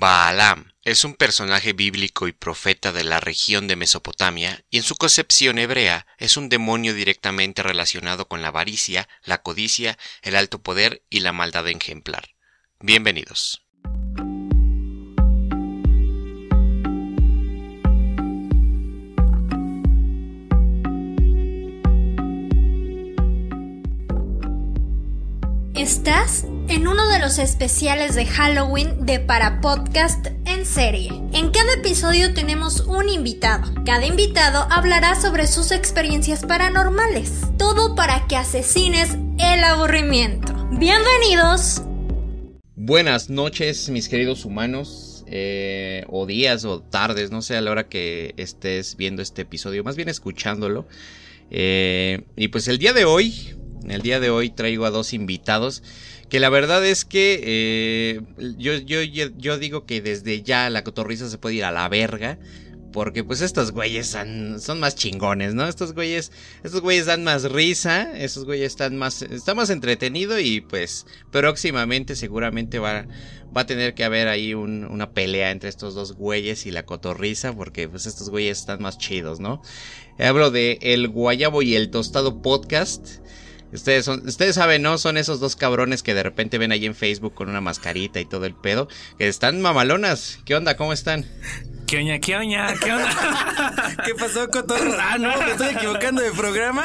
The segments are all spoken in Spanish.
Baalam es un personaje bíblico y profeta de la región de Mesopotamia y en su concepción hebrea es un demonio directamente relacionado con la avaricia, la codicia, el alto poder y la maldad ejemplar. Bienvenidos. Estás en uno de los especiales de Halloween de Para Podcast en serie. En cada episodio tenemos un invitado. Cada invitado hablará sobre sus experiencias paranormales. Todo para que asesines el aburrimiento. Bienvenidos. Buenas noches, mis queridos humanos. Eh, o días o tardes, no sé a la hora que estés viendo este episodio, más bien escuchándolo. Eh, y pues el día de hoy el día de hoy traigo a dos invitados que la verdad es que eh, yo, yo, yo, digo que desde ya la cotorriza se puede ir a la verga. Porque pues estos güeyes son, más chingones, ¿no? Estos güeyes, estos güeyes dan más risa, estos güeyes están más, está más entretenido y pues próximamente seguramente va, va a tener que haber ahí una pelea entre estos dos güeyes y la cotorriza porque pues estos güeyes están más chidos, ¿no? Hablo de El Guayabo y el Tostado Podcast. Ustedes, son, ustedes saben, ¿no? Son esos dos cabrones que de repente ven ahí en Facebook con una mascarita y todo el pedo. Que están mamalonas. ¿Qué onda? ¿Cómo están? ¿Qué oña, qué oña, qué onda? ¿Qué pasó, Cotorro? Ah, no, me estoy equivocando de programa.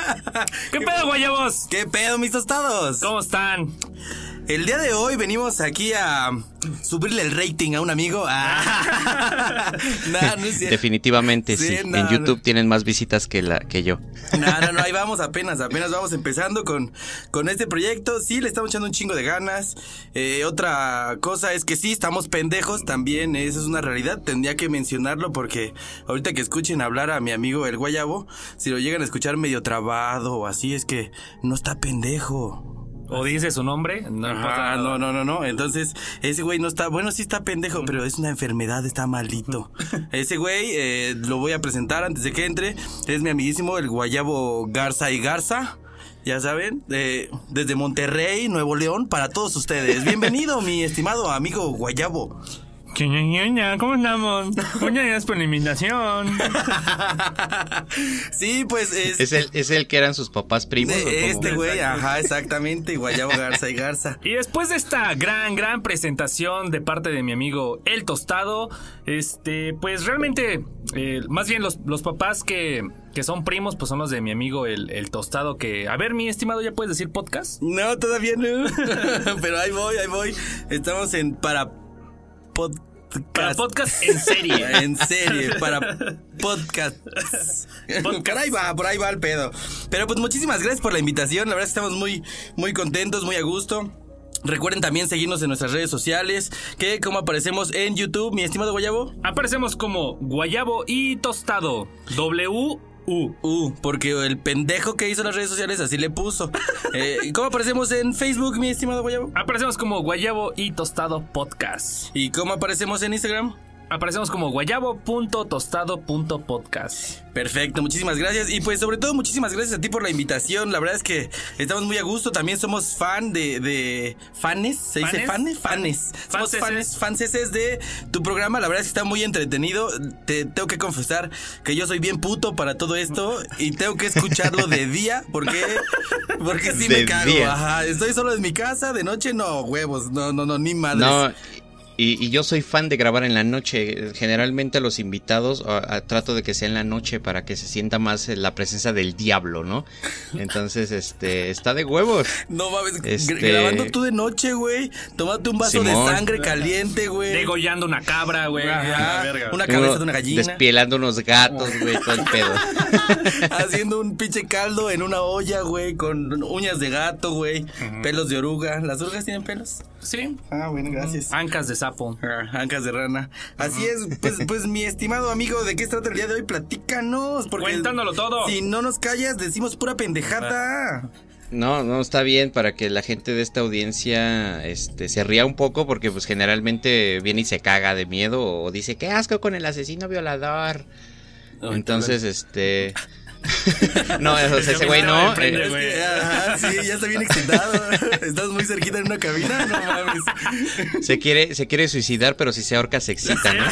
¿Qué pedo, guayabos? ¿Qué pedo, mis tostados? ¿Cómo están? El día de hoy venimos aquí a subirle el rating a un amigo. Ah. Definitivamente sí. en YouTube tienen más visitas que la que yo. No, no, no, ahí vamos apenas, apenas vamos empezando con, con este proyecto. Sí, le estamos echando un chingo de ganas. Eh, otra cosa es que sí, estamos pendejos también, esa es una realidad. Tendría que mencionarlo porque ahorita que escuchen hablar a mi amigo el Guayabo, si lo llegan a escuchar medio trabado o así, es que no está pendejo. O dice su nombre. No, no, no, no, no. Entonces, ese güey no está, bueno, sí está pendejo, pero es una enfermedad, está maldito. ese güey, eh, lo voy a presentar antes de que entre. Es mi amiguísimo, el Guayabo Garza y Garza. Ya saben, desde Monterrey, Nuevo León, para todos ustedes. Bienvenido, mi estimado amigo Guayabo. ¿Cómo andamos? Muchas gracias por la invitación. sí, pues es... ¿Es el, ¿Es el que eran sus papás primos? este güey, ajá, exactamente, Guayabo Garza y Garza. Y después de esta gran, gran presentación de parte de mi amigo El Tostado, este, pues realmente, eh, más bien los, los papás que, que son primos, pues son los de mi amigo el, el, Tostado, que... A ver, mi estimado, ¿ya puedes decir podcast? No, todavía no. Pero ahí voy, ahí voy. Estamos en para podcast. Para podcast en serie. en serie, para podcast. Por ahí va, por ahí va el pedo. Pero pues muchísimas gracias por la invitación. La verdad estamos muy, muy contentos, muy a gusto. Recuerden también seguirnos en nuestras redes sociales, que como aparecemos en YouTube, mi estimado Guayabo. Aparecemos como Guayabo y Tostado. W U. U, porque el pendejo que hizo las redes sociales así le puso. Eh, ¿Cómo aparecemos en Facebook, mi estimado Guayabo? Aparecemos como Guayabo y Tostado Podcast. ¿Y cómo aparecemos en Instagram? Aparecemos como guayabo.tostado.podcast. Perfecto, muchísimas gracias. Y pues sobre todo muchísimas gracias a ti por la invitación. La verdad es que estamos muy a gusto. También somos fan de... de ¿Fanes? ¿Se dice fanes? Fanes. Somos fanes, fanses de tu programa. La verdad es que está muy entretenido. Te tengo que confesar que yo soy bien puto para todo esto. Y tengo que escucharlo de día. Porque, porque sí me cago. Ajá. Estoy solo en mi casa. De noche no, huevos. No, no, no, ni madres. No. Y, yo soy fan de grabar en la noche. Generalmente los invitados trato de que sea en la noche para que se sienta más la presencia del diablo, ¿no? Entonces, este, está de huevos. No mames, este... grabando tú de noche, güey. Tómate un vaso de sangre caliente, güey. Degollando una cabra, güey. Una cabeza de una gallina. Despielando unos gatos, güey, todo el pedo. Haciendo un pinche caldo en una olla, güey, con uñas de gato, güey. Pelos de oruga. ¿Las orugas tienen pelos? Sí. Ah, bueno, gracias. Ancas de sapo. Ah, ancas de rana. Así es, pues, pues mi estimado amigo, ¿de qué se trata el día de hoy? Platícanos. Porque Cuéntanoslo todo. Si no nos callas, decimos pura pendejada. No, no, está bien para que la gente de esta audiencia este, se ría un poco porque pues generalmente viene y se caga de miedo o dice, qué asco con el asesino violador. Entonces, este... no, ese güey no. Eh. sí, ya está bien excitado. Estás muy cerquita en una cabina, no mames. Se quiere, se quiere suicidar, pero si se ahorca se excita, ¿no?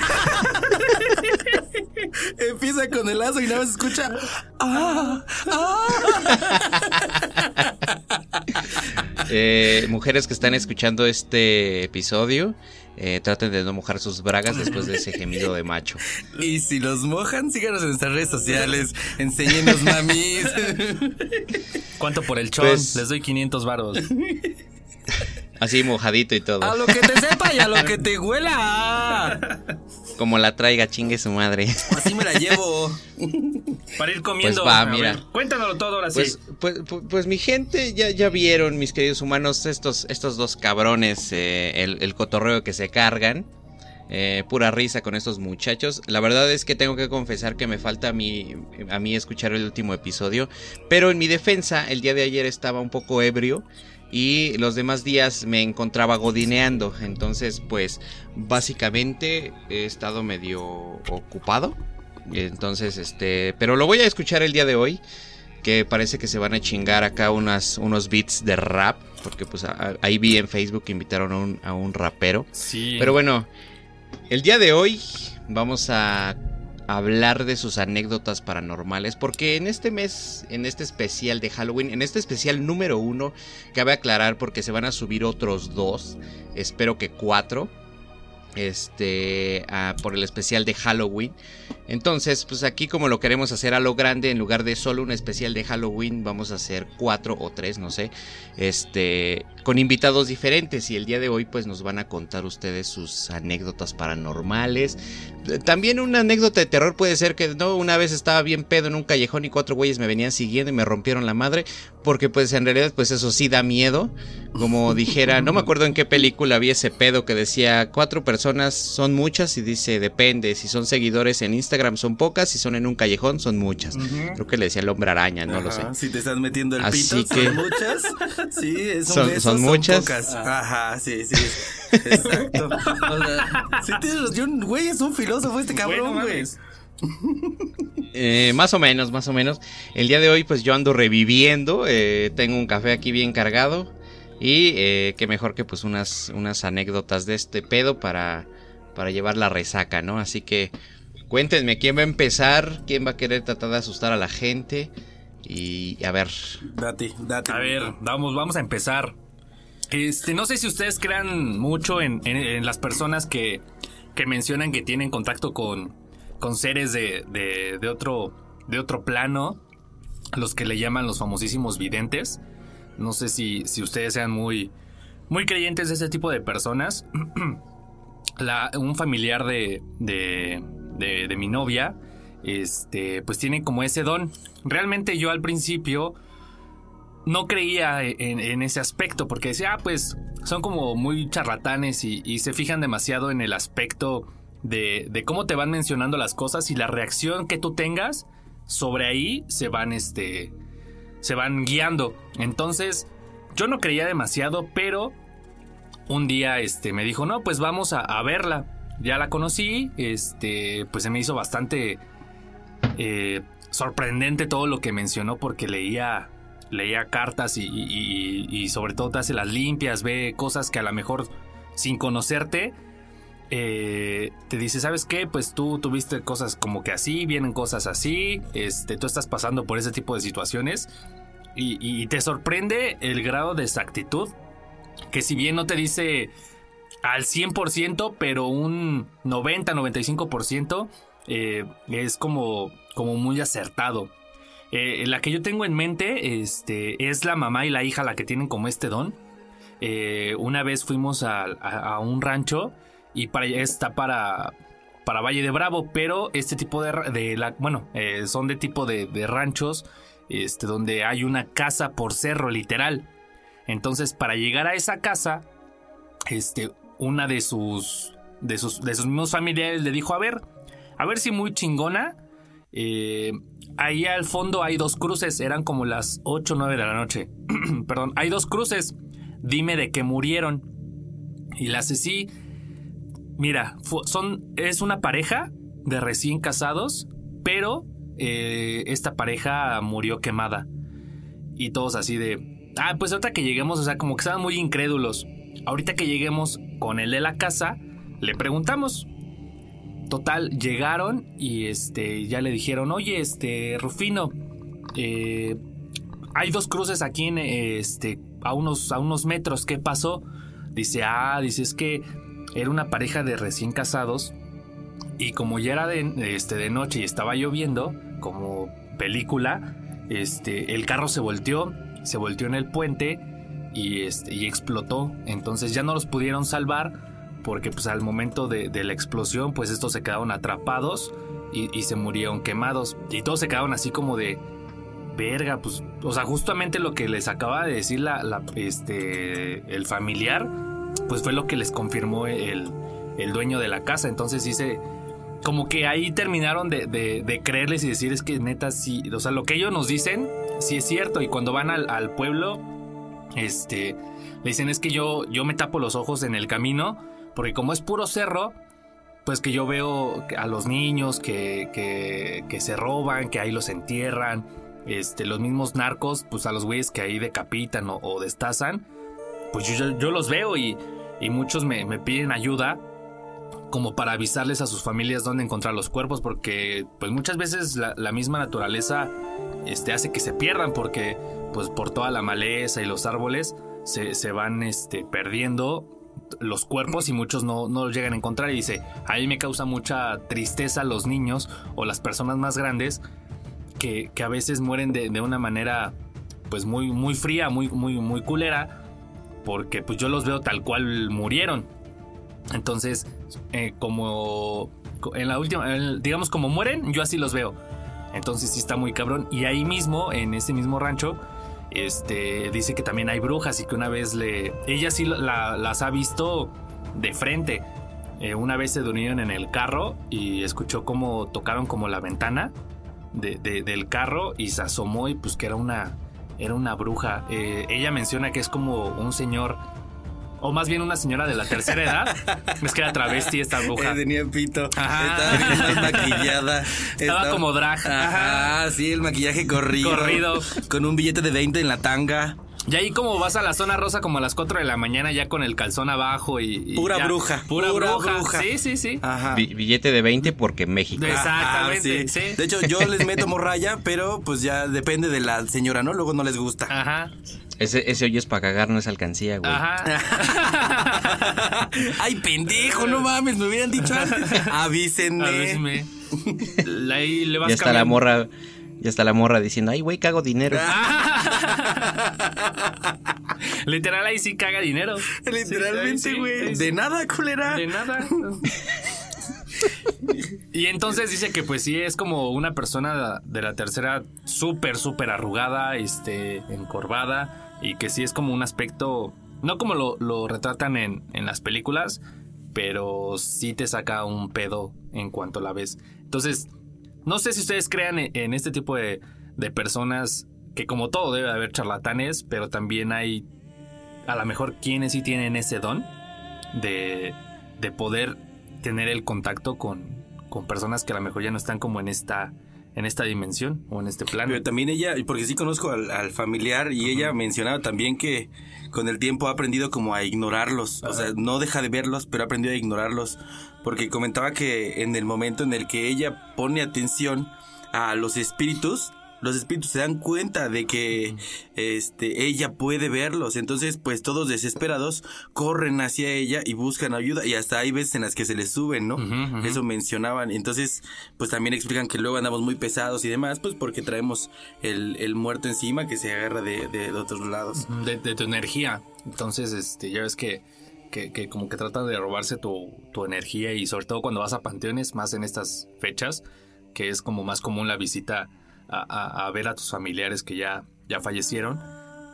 Empieza con el lazo y nada más escucha. ¡Ah! ¡Ah! Eh, mujeres que están escuchando este episodio, eh, traten de no mojar sus bragas después de ese gemido de macho. Y si los mojan, síganos en nuestras redes sociales. Enséñenos, mamis. ¿Cuánto por el chon? Pues Les doy 500 varos. Así mojadito y todo. A lo que te sepa y a lo que te huela. Como la traiga, chingue su madre. Así me la llevo. Para ir comiendo. Pues va, mira. cuéntanoslo todo ahora pues, sí. Pues, pues, pues, mi gente, ya, ya vieron, mis queridos humanos, estos, estos dos cabrones, eh, el, cotorreo que se cargan. Eh, pura risa con estos muchachos. La verdad es que tengo que confesar que me falta a mí, a mí escuchar el último episodio. Pero en mi defensa, el día de ayer estaba un poco ebrio y los demás días me encontraba godineando. Entonces, pues básicamente he estado medio ocupado. Entonces, este, pero lo voy a escuchar el día de hoy. Que parece que se van a chingar acá unas, unos beats de rap. Porque pues ahí vi en Facebook que invitaron a un, a un rapero. Sí. Pero bueno, el día de hoy vamos a hablar de sus anécdotas paranormales. Porque en este mes, en este especial de Halloween, en este especial número uno, cabe aclarar porque se van a subir otros dos, espero que cuatro este por el especial de Halloween. Entonces, pues aquí como lo queremos hacer a lo grande, en lugar de solo un especial de Halloween, vamos a hacer cuatro o tres, no sé, este, con invitados diferentes. Y el día de hoy, pues nos van a contar ustedes sus anécdotas paranormales. También una anécdota de terror puede ser que no, una vez estaba bien pedo en un callejón y cuatro güeyes me venían siguiendo y me rompieron la madre, porque pues en realidad, pues eso sí da miedo. Como dijera, no me acuerdo en qué película había ese pedo que decía cuatro personas son muchas y dice depende, si son seguidores en Instagram son pocas, si son en un callejón son muchas. Creo que le decía el hombre araña, no lo sé. Si te estás metiendo el pito, son muchas. Sí, son, son, muchas. Ajá, sí, sí. Exacto. güey, es un filósofo este cabrón, güey. Eh, más o menos, más o menos. El día de hoy, pues yo ando reviviendo. Eh, tengo un café aquí bien cargado. Y eh, qué mejor que pues unas, unas anécdotas de este pedo para, para llevar la resaca, ¿no? Así que cuéntenme quién va a empezar, quién va a querer tratar de asustar a la gente. Y a ver. Date, date. A ver, vamos, vamos a empezar. Este, no sé si ustedes crean mucho en, las personas que, que, mencionan que tienen contacto con, con seres de, de, de, otro, de otro plano, los que le llaman los famosísimos videntes. No sé si, ustedes sean muy, muy creyentes de ese tipo de personas. un familiar de, de, de, mi novia, este, pues tiene como ese don. Realmente yo al principio no creía en, ese aspecto, porque decía, ah, pues son como muy charlatanes y, se fijan demasiado en el aspecto de, cómo te van mencionando las cosas y la reacción que tú tengas sobre ahí se van, este, se van guiando. Entonces, yo no creía demasiado, pero un día este, me dijo, no, pues vamos a, verla. Ya la conocí, este, pues se me hizo bastante eh, sorprendente todo lo que mencionó porque leía, leía cartas y, sobre todo te hace las limpias, ve cosas que a lo mejor sin conocerte eh, te dice, ¿sabes qué? Pues tú tuviste cosas como que así, vienen cosas así, este, tú estás pasando por ese tipo de situaciones y, te sorprende el grado de exactitud, que si bien no te dice al 100%, pero un 90-95% eh, es como, como muy acertado. Eh, la que yo tengo en mente este, es la mamá y la hija la que tienen como este don. una vez fuimos a un rancho y para está para para Valle de Bravo, pero este tipo de, de la, bueno, eh, son de tipo de, ranchos, este, donde hay una casa por cerro, literal. Entonces, para llegar a esa casa, este, una de sus, de sus, de sus mismos familiares le dijo, a ver, a ver si muy chingona, eh, ahí al fondo hay dos cruces, eran como las 8 o 9 de la noche. Perdón, hay dos cruces, dime de qué murieron. Y la Ceci Mira, son, es una pareja de recién casados, pero eh, esta pareja murió quemada. Y todos así de, ah, pues ahorita que lleguemos, o sea, como que estaban muy incrédulos. Ahorita que lleguemos con el de la casa, le preguntamos. Total, llegaron y este, ya le dijeron, oye, este, Rufino, eh, hay dos cruces aquí en, este, a unos, a unos metros, ¿qué pasó? Dice, ah, dice, es que era una pareja de recién casados y como ya era de, este, de noche y estaba lloviendo, como película, este, el carro se volteó, se volteó en el puente y, este, y explotó. Entonces ya no los pudieron salvar porque pues al momento de, la explosión pues estos se quedaron atrapados y, se murieron quemados. Y todos se quedaron así como de... Verga, pues, o sea, justamente lo que les acaba de decir la, este, el familiar, pues fue lo que les confirmó el, el dueño de la casa. Entonces dice, como que ahí terminaron de, de, creerles y decir es que neta sí, o sea, lo que ellos nos dicen sí es cierto y cuando van al, pueblo, este, le dicen es que yo, yo me tapo los ojos en el camino porque como es puro cerro, pues que yo veo a los niños que, que, se roban, que ahí los entierran, este, los mismos narcos, pues a los güeyes que ahí decapitan o, destazan, pues yo, yo, los veo y, y muchos me, me piden ayuda como para avisarles a sus familias dónde encontrar los cuerpos, porque pues muchas veces la, misma naturaleza este, hace que se pierdan, porque pues por toda la maleza y los árboles se, van este, perdiendo los cuerpos y muchos no, no, los llegan a encontrar y dice, a mí me causa mucha tristeza los niños o las personas más grandes que, a veces mueren de, una manera pues muy, muy fría, muy, muy, muy culera, porque pues yo los veo tal cual murieron. Entonces, eh, como en la última, digamos como mueren, yo así los veo. Entonces sí está muy cabrón. Y ahí mismo, en ese mismo rancho, este, dice que también hay brujas y que una vez le... Ella sí las ha visto de frente. Eh, una vez se durmieron en el carro y escuchó como tocaron como la ventana del carro y se asomó y pues que era una, era una bruja. Eh, ella menciona que es como un señor o más bien una señora de la tercera edad. es que era travesti esta bruja. tenía pito. Ajá. Estaba maquillada. Estaba, como drag. Ajá. sí, el maquillaje corrido. Corrido. Con un billete de 20 en la tanga. Y ahí como vas a la zona rosa como a las 4 de la mañana ya con el calzón abajo y... pura bruja. Pura, bruja. Sí, sí, sí. Ajá. billete de 20 porque México. Exactamente. sí. De hecho, yo les meto morraya, pero pues ya depende de la señora, ¿no? Luego no les gusta. Ajá. Ese, ese hoyo es para cagar, no es alcancía, güey. Ajá. Ay, pendejo, no mames, me hubieran dicho antes. Avísenme. Avísenme. Ahí le vas y hasta la morra, y hasta la morra diciendo, ay, güey, cago dinero. Literal, ahí sí caga dinero. Literalmente, güey. de nada, culera. De nada. y entonces dice que pues sí es como una persona de la tercera súper, súper arrugada, este, encorvada y que sí es como un aspecto, no como lo, retratan en, en, las películas, pero sí te saca un pedo en cuanto la ves. Entonces, no sé si ustedes crean en, este tipo de, de personas que como todo debe haber charlatanes, pero también hay a lo mejor quienes sí tienen ese don de, de poder tener el contacto con, con personas que a lo mejor ya no están como en esta en esta dimensión o en este plano. Pero también ella, porque sí conozco al, familiar y ella mencionaba también que con el tiempo ha aprendido como a ignorarlos, o sea, no deja de verlos, pero ha aprendido a ignorarlos, porque comentaba que en el momento en el que ella pone atención a los espíritus, los espíritus se dan cuenta de que este ella puede verlos, entonces pues todos desesperados corren hacia ella y buscan ayuda y hasta hay veces en las que se les suben, ¿no? Eso mencionaban, entonces pues también explican que luego andamos muy pesados y demás, pues porque traemos el, el muerto encima que se agarra de, de, otros lados. De, tu energía, entonces este ya ves que que, que, como que trata de robarse tu, tu, energía y sobre todo cuando vas a panteones, más en estas fechas, que es como más común la visita a, ver a tus familiares que ya, ya fallecieron,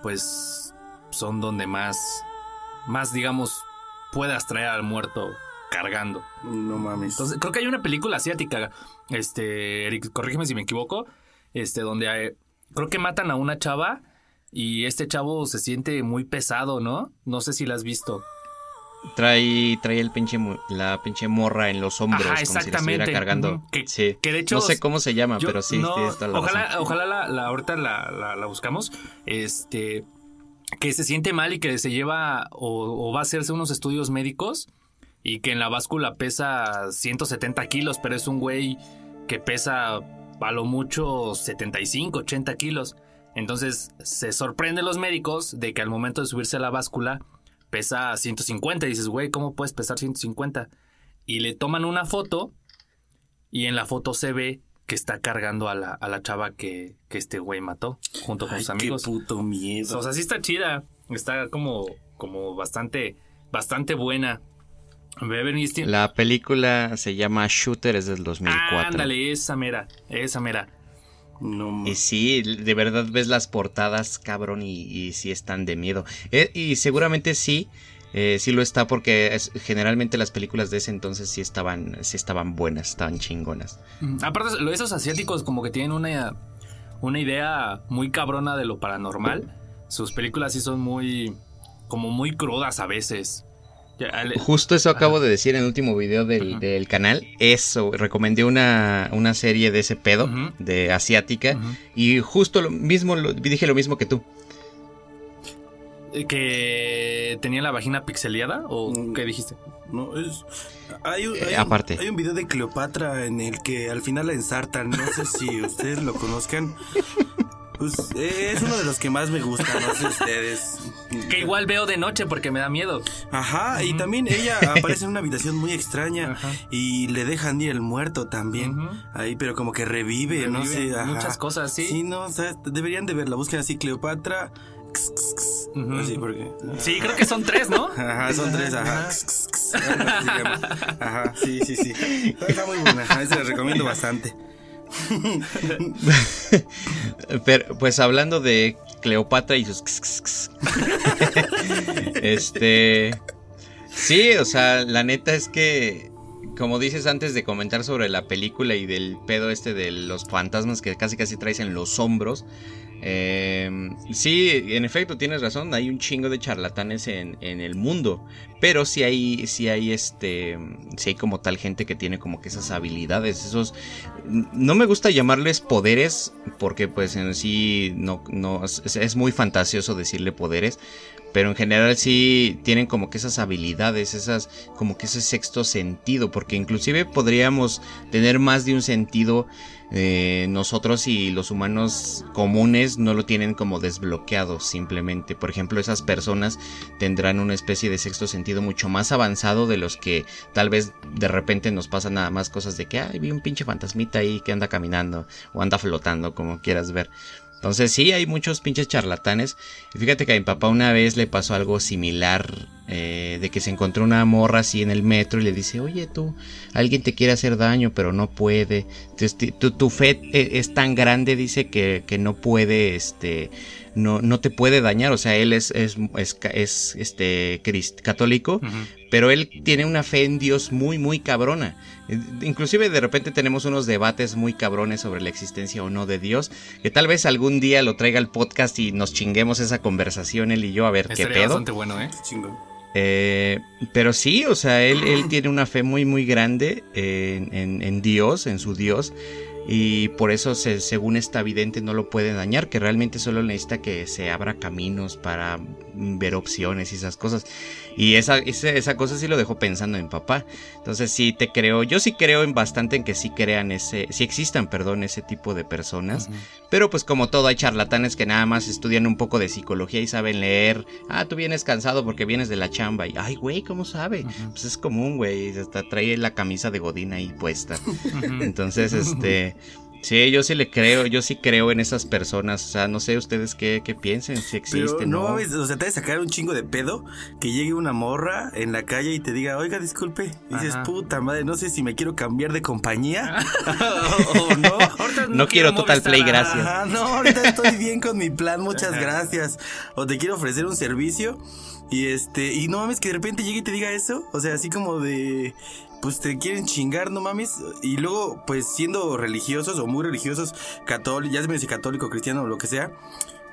pues son donde más, más digamos, puedas traer al muerto cargando. No mames. Entonces, creo que hay una película asiática, este, Eric, corrígeme si me equivoco, este, donde creo que matan a una chava y este chavo se siente muy pesado, ¿no? No sé si la has visto. Trae, trae el pinche, la pinche morra en los hombros, como si la estuviera cargando. que, sí. de hecho, no sé cómo se llama, pero sí, Ojalá, ojalá la, ahorita la, la, buscamos. Este que se siente mal y que se lleva o, va a hacerse unos estudios médicos y que en la báscula pesa 170 kilos, pero es un güey que pesa a lo mucho 75, 80 kilos. Entonces se sorprenden los médicos de que al momento de subirse a la báscula pesa 150. Y dices, güey, ¿cómo puedes pesar 150? Y le toman una foto y en la foto se ve que está cargando a la, a la chava que, que este güey mató junto con sus amigos. Qué puto miedo. O sea, sí está chida. Está como, como bastante, bastante buena. La película se llama Shooter, es del 2004. Ándale, esa mera, esa mera. No, y sí, de verdad ves las portadas, cabrón, y, y sí están de miedo. Eh, y seguramente sí, eh, sí lo está porque generalmente las películas de ese entonces sí estaban, sí estaban buenas, estaban chingonas. Mm, aparte, esos asiáticos como que tienen una, una idea muy cabrona de lo paranormal. Sus películas sí son muy, como muy crudas a veces. Justo eso acabo de decir en el último video del, canal. Eso, recomendé una, una, serie de ese pedo, de asiática. Y justo lo mismo, dije lo mismo que tú. Eh, ¿Que tenía la vagina pixeleada? ¿O mm. qué dijiste? No, es. Hay, un, eh, aparte. hay un video de Cleopatra en el que al final la ensartan. No sé si ustedes lo conozcan. Pues eh, es uno de los que más me gusta, no sé ustedes. Que igual veo de noche porque me da miedo. Ajá, y también ella aparece en una habitación muy extraña y le dejan ir el muerto también. Ahí, pero como que revive, no sé. Muchas cosas, sí. Sí, no, o sea, deberían de verla. Busquen así Cleopatra. Así porque. Sí, creo que son tres, ¿no? Ajá, son tres, ajá. Ajá, sí, sí, sí. Está muy buena, se la recomiendo bastante. Pues hablando de Cleopatra y sus... este... Sí, o sea, la neta es que, como dices antes de comentar sobre la película y del pedo este de los fantasmas que casi casi traes en los hombros, eh, sí, en efecto, tienes razón. Hay un chingo de charlatanes en, el mundo. Pero sí hay, sí hay este. Sí hay como tal gente que tiene como que esas habilidades. Esos. No me gusta llamarles poderes. Porque pues en sí no, no es, muy fantasioso decirle poderes. Pero en general sí tienen como que esas habilidades, esas, como que ese sexto sentido. Porque inclusive podríamos tener más de un sentido eh, nosotros y los humanos comunes no lo tienen como desbloqueado simplemente. Por ejemplo, esas personas tendrán una especie de sexto sentido mucho más avanzado de los que tal vez de repente nos pasan nada más cosas de que, ay, vi un pinche fantasmita ahí que anda caminando o anda flotando, como quieras ver. Entonces sí, hay muchos pinches charlatanes. Y fíjate que a mi papá una vez le pasó algo similar. Eh, de que se encontró una morra así en el metro y le dice, oye tú, alguien te quiere hacer daño pero no puede. tu, tu, fe eh, es tan grande, dice, que, que no puede, este, no, no te puede dañar. O sea, él es, es, es, este, católico, pero él tiene una fe en Dios muy, muy cabrona. Inclusive de repente tenemos unos debates muy cabrones sobre la existencia o no de Dios, que tal vez algún día lo traiga al podcast y nos chinguemos esa conversación él y yo a ver qué pedo. bastante bueno, ¿eh? Eh, pero sí, o sea, él, él, tiene una fe muy, muy grande en, en Dios, en su Dios y por eso según esta vidente no lo puede dañar, que realmente solo necesita que se abra caminos para ver opciones y esas cosas. Y esa, esa, cosa sí lo dejó pensando en papá. Entonces sí te creo, yo sí creo en bastante en que sí crean ese, sí existan, perdón, ese tipo de personas. Pero pues como todo hay charlatanes que nada más estudian un poco de psicología y saben leer. Ah, tú vienes cansado porque vienes de la chamba. Y, ay, güey, ¿cómo sabe? Pues es común, güey. Hasta trae la camisa de Godín ahí puesta. Entonces, este... Sí, yo sí le creo, yo sí creo en esas personas. O sea, no sé ustedes qué, qué piensen, si existen. no, o sea, te de sacar un chingo de pedo que llegue una morra en la calle y te diga, oiga, disculpe. dices, puta madre, no sé si me quiero cambiar de compañía o, no. no. quiero, Total Play, gracias. no, ahorita estoy bien con mi plan, muchas gracias. O te quiero ofrecer un servicio. Y este, y no mames que de repente llegue y te diga eso. O sea, así como de, pues te quieren chingar, no mames. Y luego, pues siendo religiosos o muy religiosos, católicos, ya se me católico, cristiano o lo que sea,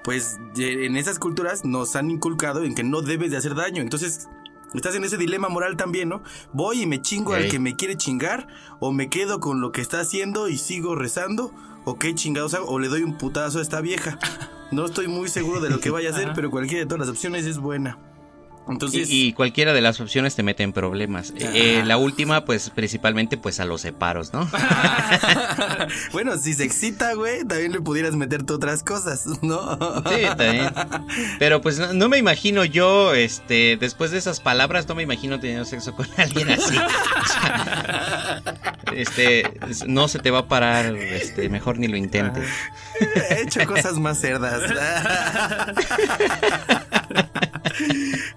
pues en esas culturas nos han inculcado en que no debes de hacer daño. Entonces, estás en ese dilema moral también, ¿no? Voy y me chingo al que me quiere chingar, o me quedo con lo que está haciendo y sigo rezando, o qué chingados hago, o le doy un putazo a esta vieja. No estoy muy seguro de lo que vaya a hacer, pero cualquiera de todas las opciones es buena. Entonces, Y, y cualquiera de las opciones te mete en problemas. Eh, la última, pues principalmente, pues a los separos, ¿no? bueno, si se excita, güey, también le pudieras meter tú otras cosas, ¿no? Sí, también. Pero pues no, no me imagino yo, este, después de esas palabras, no me imagino teniendo sexo con alguien así. O sea, este, es- no se te va a parar, este, mejor ni lo intentes. He hecho cosas más cerdas.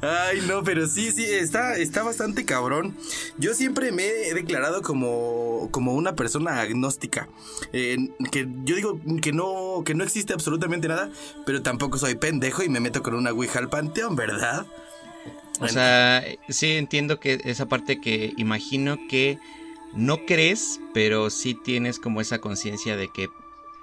Ay, no, pero sí, sí, está, está bastante cabrón. Yo siempre me he declarado como, como una persona agnóstica. Eh, que yo digo que no, que no existe absolutamente nada, pero tampoco soy pendejo y me meto con una ouija al panteón, ¿verdad? O sea, sí entiendo que esa parte que imagino que no crees, pero sí tienes como esa conciencia de que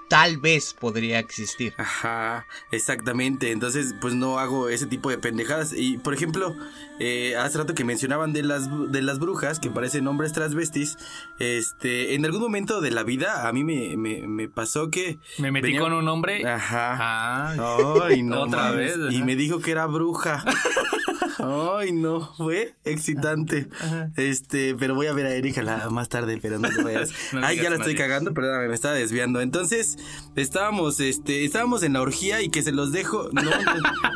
tal vez podría existir. Ajá, exactamente. Entonces, pues no hago ese tipo de pendejadas. Y, por ejemplo, eh, hace rato que mencionaban de las, de las brujas, que parecen hombres transvestis, este, en algún momento de la vida a mí me, me, me pasó que... Me metí venía- con un hombre. Ajá. Ah, Ay, no. Otra mames. vez, Y me dijo que era bruja. Ay, no, fue excitante. Este, pero voy a ver a Erika la- más tarde, pero no te vayas. No Ay, ya la estoy cagando, perdóname, me estaba desviando. Entonces, estábamos, este, estábamos en la orgía y que se los dejo. No, no,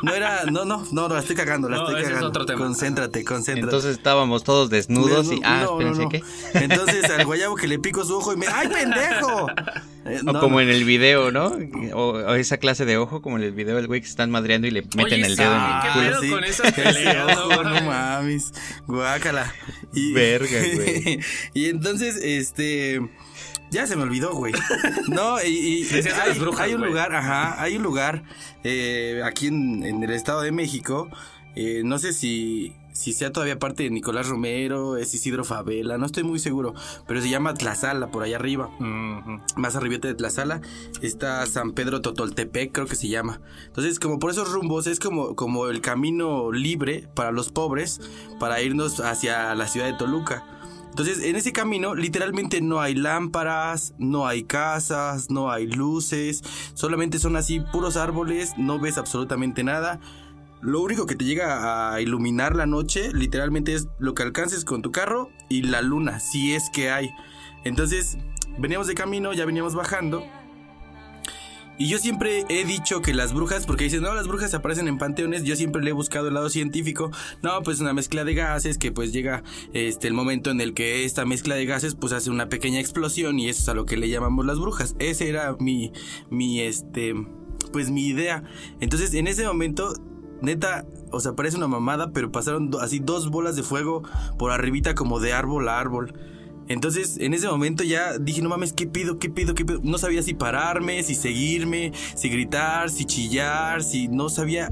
no era, no, no, no, la estoy cagando, la No, estoy ese es cagando. otro tema. Concéntrate, concéntrate. Entonces estábamos todos desnudos y, ah, No, no, espérense, no. ¿qué? Entonces al guayabo que le pico su ojo y me, ¡ay, pendejo! Eh, O no, como no. en el video, ¿no? O, o esa clase de ojo, como en el video del güey que se están madreando y le meten Oye, el sí, dedo en ¿qué el culo. pedo sí. con esas Ese peleas? ojo, No mames. Guácala. Y, Verga, güey. y entonces, este. Ya se me olvidó, güey. No, y, y hay, las brujas, hay un güey. lugar, ajá, hay un lugar eh, aquí en, en el Estado de México. eh, no sé si, si sea todavía parte de Nicolás Romero, es Isidro Favela, no estoy muy seguro, pero se llama Tlazala, por allá arriba más arribita de Tlazala está San Pedro Totoltepec, creo que se llama. Entonces, como por esos rumbos es como, como el camino libre para los pobres para irnos hacia la ciudad de Toluca. Entonces, en ese camino literalmente no hay lámparas, no hay casas, no hay luces, solamente son así puros árboles, no ves absolutamente nada. Lo único que te llega a iluminar la noche literalmente es lo que alcances con tu carro y la luna, si es que hay. Entonces, veníamos de camino, ya veníamos bajando. Y yo siempre he dicho que las brujas, porque dicen, no, las brujas aparecen en panteones, yo siempre le he buscado el lado científico. No, pues una mezcla de gases que pues llega este el momento en el que esta mezcla de gases pues hace una pequeña explosión y eso es a lo que le llamamos las brujas. Ese era mi mi este pues mi idea. Entonces, en ese momento neta, o sea, parece una mamada, pero pasaron así dos bolas de fuego por arribita como de árbol a árbol. Entonces, en ese momento ya dije, no mames, ¿qué pido? ¿Qué pido? ¿Qué pido? No sabía si pararme, si seguirme, si gritar, si chillar, si no sabía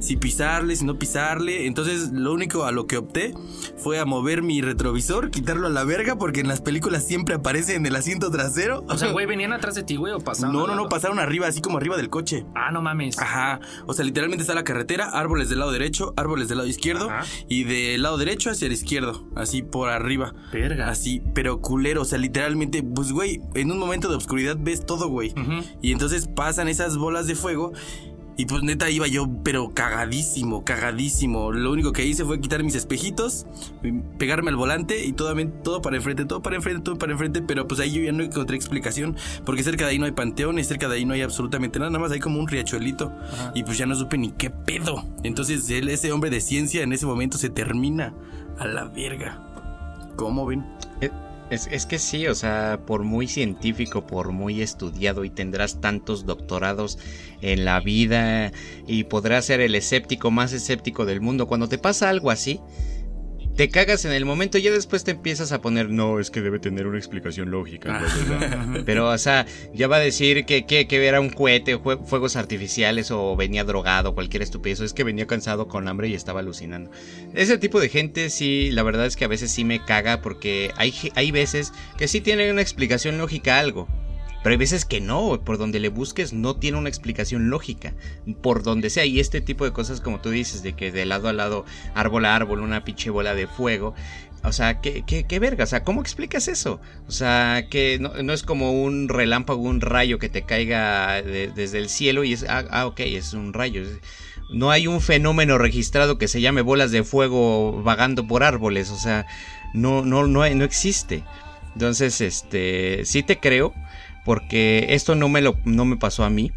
si pisarle, si no pisarle. Entonces, lo único a lo que opté fue a mover mi retrovisor, quitarlo a la verga, porque en las películas siempre aparece en el asiento trasero. O sea, güey, ¿venían atrás de ti, güey, o pasaron? no, no, no, pasaron arriba, así como arriba del coche. Ah, no mames. Ajá, o sea, literalmente está la carretera, árboles del lado derecho, árboles del lado izquierdo Ajá. y del lado derecho hacia el izquierdo, así por arriba. Verga. Así, pero culero, o sea, literalmente, pues güey, en un momento de oscuridad ves todo, güey. Y entonces pasan esas bolas de fuego y pues neta iba yo, pero cagadísimo, cagadísimo. Lo único que hice fue quitar mis espejitos, pegarme al volante y todo, todo para enfrente, todo para enfrente, todo para enfrente. Pero pues ahí yo ya no encontré explicación, porque cerca de ahí no hay panteones, cerca de ahí no hay absolutamente nada, nada más hay como un riachuelito. Y pues ya no supe ni qué pedo. Entonces él, ese hombre de ciencia en ese momento se termina a la verga. ¿Cómo ven? Eh, Es, es que sí, o sea, por muy científico, por muy estudiado y tendrás tantos doctorados en la vida y podrás ser el escéptico más escéptico del mundo, cuando te pasa algo así, te cagas en el momento y ya después te empiezas a poner, no, es que debe tener una explicación lógica. bla, bla, bla". Pero, o sea, ya va a decir que, que, que era un cohete, jue- fuegos artificiales o venía drogado, cualquier estupidez, o es que venía cansado con hambre y estaba alucinando. Ese tipo de gente sí, la verdad es que a veces sí me caga porque hay, hay veces que sí tienen una explicación lógica a algo. Pero hay veces que no, por donde le busques no tiene una explicación lógica, por donde sea. Y este tipo de cosas, como tú dices, de que de lado a lado, árbol a árbol, una pinche bola de fuego. O sea, ¿qué, qué, qué verga? O sea, ¿cómo explicas eso? O sea, que no, es como un relámpago, un rayo que te caiga desde el cielo y es, ah, ah, ok, es un rayo. No hay un fenómeno registrado que se llame bolas de fuego vagando por árboles. O sea, no, no, no, no existe. Entonces, este, sí te creo, porque esto no me, lo, no me pasó a mí.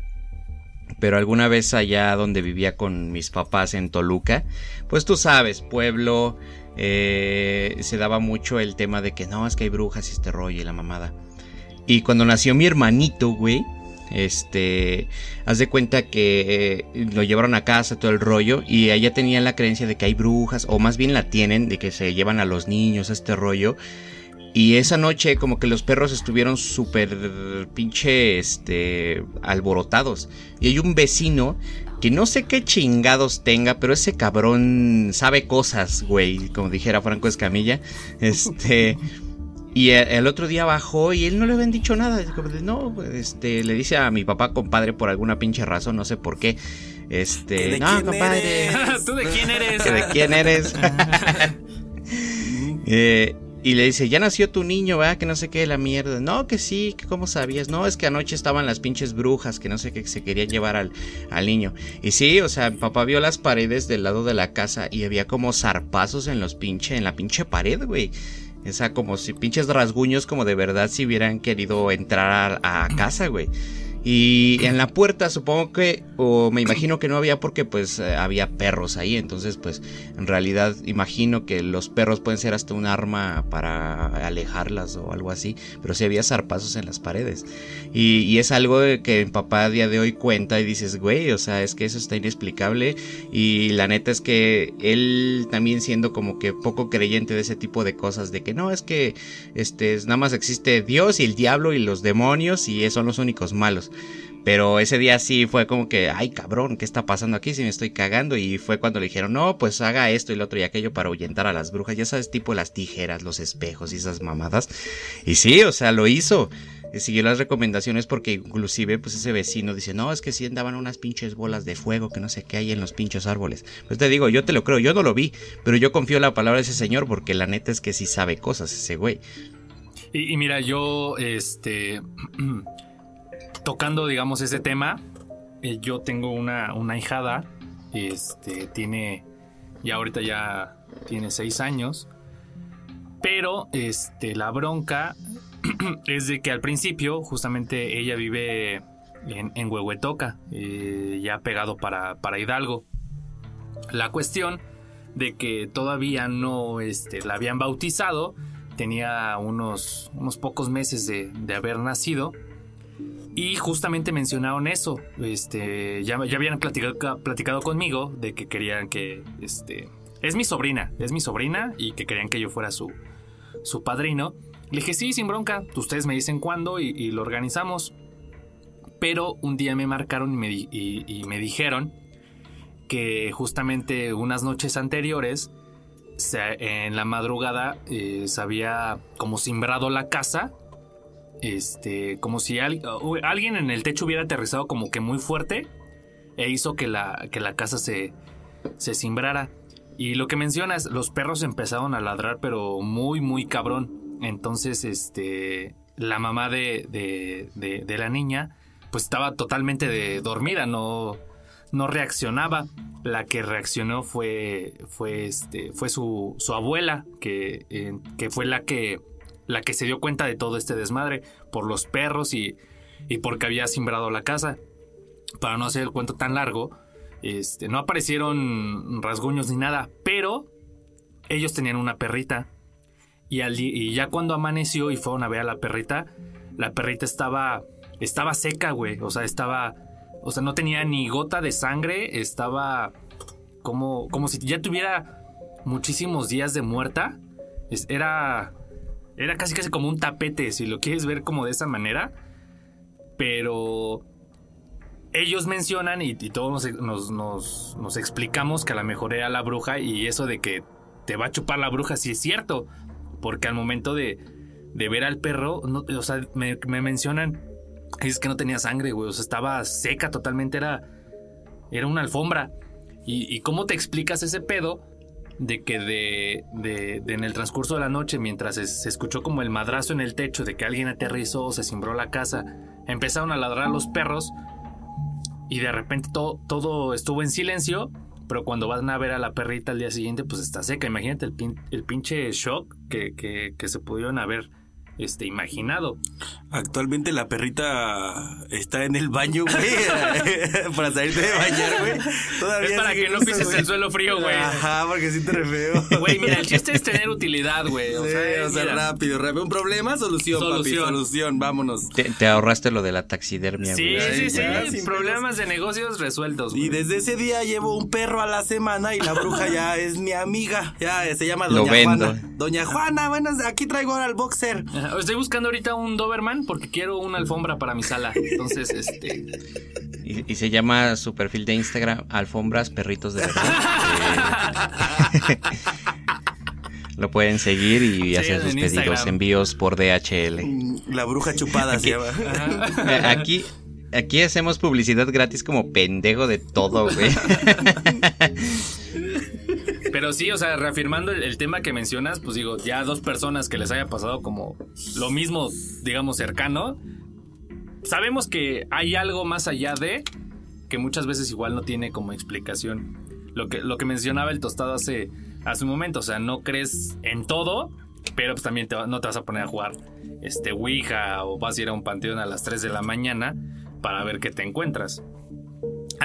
Pero alguna vez allá donde vivía con mis papás en Toluca, pues tú sabes, pueblo, eh, se daba mucho el tema de que no, es que hay brujas y este rollo y la mamada. Y cuando nació mi hermanito, güey, este, haz de cuenta que eh, lo llevaron a casa, todo el rollo, y allá tenían la creencia de que hay brujas, o más bien la tienen, de que se llevan a los niños, este rollo. Y esa noche como que los perros estuvieron súper pinche, este, alborotados. Y hay un vecino que no sé qué chingados tenga, pero ese cabrón sabe cosas, güey, como dijera Franco Escamilla. Este... Y el otro día bajó y él no le habían dicho nada. No, este, le dice a mi papá compadre por alguna pinche razón, no sé por qué. Este, no, compadre. ¿Tú de quién eres? ¿De quién eres? eh, y le dice, ya nació tu niño, ¿verdad? Que no sé qué, la mierda. No, que sí, que cómo sabías. No, es que anoche estaban las pinches brujas, que no sé qué, se quería llevar al, al niño. Y sí, o sea, papá vio las paredes del lado de la casa y había como zarpazos en los pinche, en la pinche pared, güey. O sea, como si pinches rasguños como de verdad si hubieran querido entrar a, a casa, güey. Y en la puerta supongo que, o me imagino que no había porque pues eh, había perros ahí, entonces pues en realidad imagino que los perros pueden ser hasta un arma para alejarlas o algo así, pero sí había zarpazos en las paredes. Y, es algo que mi papá a día de hoy cuenta y dices, güey, o sea, es que eso está inexplicable y la neta es que él también siendo como que poco creyente de ese tipo de cosas, de que no, es que este, nada más existe Dios y el diablo y los demonios y son los únicos malos. Pero ese día sí fue como que, ay cabrón, ¿qué está pasando aquí? Si me estoy cagando. Y fue cuando le dijeron, no, pues haga esto y lo otro y aquello para ahuyentar a las brujas. Ya sabes, tipo las tijeras, los espejos y esas mamadas. Y sí, o sea, lo hizo. Siguió las recomendaciones porque inclusive pues ese vecino dice, no, es que sí andaban unas pinches bolas de fuego que no sé qué hay en los pinches árboles. Pues te digo, yo te lo creo, yo no lo vi, pero yo confío en la palabra de ese señor porque la neta es que sí sabe cosas ese güey. Y, y mira, yo, este... tocando, digamos, ese tema, eh, yo tengo una, una hijada, este, tiene, ya ahorita ya tiene seis años, pero, este, la bronca es de que al principio, justamente ella vive en, en Huehuetoca, eh, ya pegado para, para Hidalgo. La cuestión de que todavía no este, la habían bautizado, tenía unos, unos pocos meses de, de haber nacido y justamente mencionaron eso. Este, ya, ya habían platicado, platicado, conmigo de que querían que. Este, es mi sobrina, es mi sobrina y que querían que yo fuera su, su padrino. Le dije, sí, sin bronca, ustedes me dicen cuándo y, lo organizamos. Pero un día me marcaron y me, y, me dijeron que justamente unas noches anteriores, en la madrugada, eh, se había como simbrado la casa este, como si alguien en el techo hubiera aterrizado como que muy fuerte e hizo que la, que la casa se, se simbrara. Y lo que mencionas, los perros empezaron a ladrar, pero muy, muy cabrón. Entonces, este, la mamá de, de, de, la niña, pues estaba totalmente dormida, no, no reaccionaba. La que reaccionó fue, fue, este, fue su, su abuela, que, eh, que fue la que la que se dio cuenta de todo este desmadre por los perros y, y porque había simbrado la casa. Para no hacer el cuento tan largo, este, no aparecieron rasguños ni nada, pero ellos tenían una perrita. Y, al, y ya cuando amaneció y fueron a ver a la perrita, la perrita estaba, estaba seca, güey. O sea, estaba, o sea, no tenía ni gota de sangre, estaba como, como si ya tuviera muchísimos días de muerta. Era, era casi casi como un tapete, si lo quieres ver como de esa manera. Pero ellos mencionan y, todos nos, explicamos que a lo mejor era la bruja y eso de que te va a chupar la bruja sí es cierto. Porque al momento de, ver al perro, o sea, me, mencionan es que no tenía sangre, güey. O sea, estaba seca totalmente. Era, era una alfombra. ¿Y, cómo te explicas ese pedo? De que de, de, en el transcurso de la noche, mientras se, escuchó como el madrazo en el techo de que alguien aterrizó, se cimbró la casa, empezaron a ladrar los perros y de repente todo, todo estuvo en silencio pero cuando van a ver a la perrita al día siguiente, pues está seca. Imagínate el, el pinche shock que, que, que se pudieron haber este, imaginado. Actualmente la perrita está en el baño, güey. para salirte de bañar, güey. Todavía es para que no pises el suelo frío, güey. Ajá, porque sí te refeo. Güey, mira, el chiste es tener utilidad, güey. O, sea, o sea rápido, rápido. Un problema, solución, solución. papi. Solución, vámonos. Te, ahorraste lo de la taxidermia, sí, Sí, sí, sí. Problemas de negocios resueltos, Y desde ese día llevo un perro a la semana y la bruja ya es mi amiga. Ya se llama Doña lo vendo. Juana. Doña Juana, bueno, aquí traigo ahora al boxer. Estoy buscando ahorita un Doberman porque quiero una alfombra para mi sala. Entonces, este. Y, se llama su perfil de Instagram Alfombras Perritos de Verdad. Lo pueden seguir y hacer sus pedidos, envíos por DHL. Mm, la bruja chupada aquí, se llama. Eh, aquí, aquí hacemos publicidad gratis como pendejo de todo, güey. Pero sí, o sea, reafirmando el, tema que mencionas, pues digo, ya dos personas que les haya pasado como lo mismo, digamos, cercano, sabemos que hay algo más allá de que muchas veces igual no tiene como explicación. Lo que, lo que mencionaba el tostado hace, hace un momento, o sea, no crees en todo, pero pues también no te vas a poner a jugar este Ouija o vas a ir a un panteón a las 3 de la mañana para ver qué te encuentras.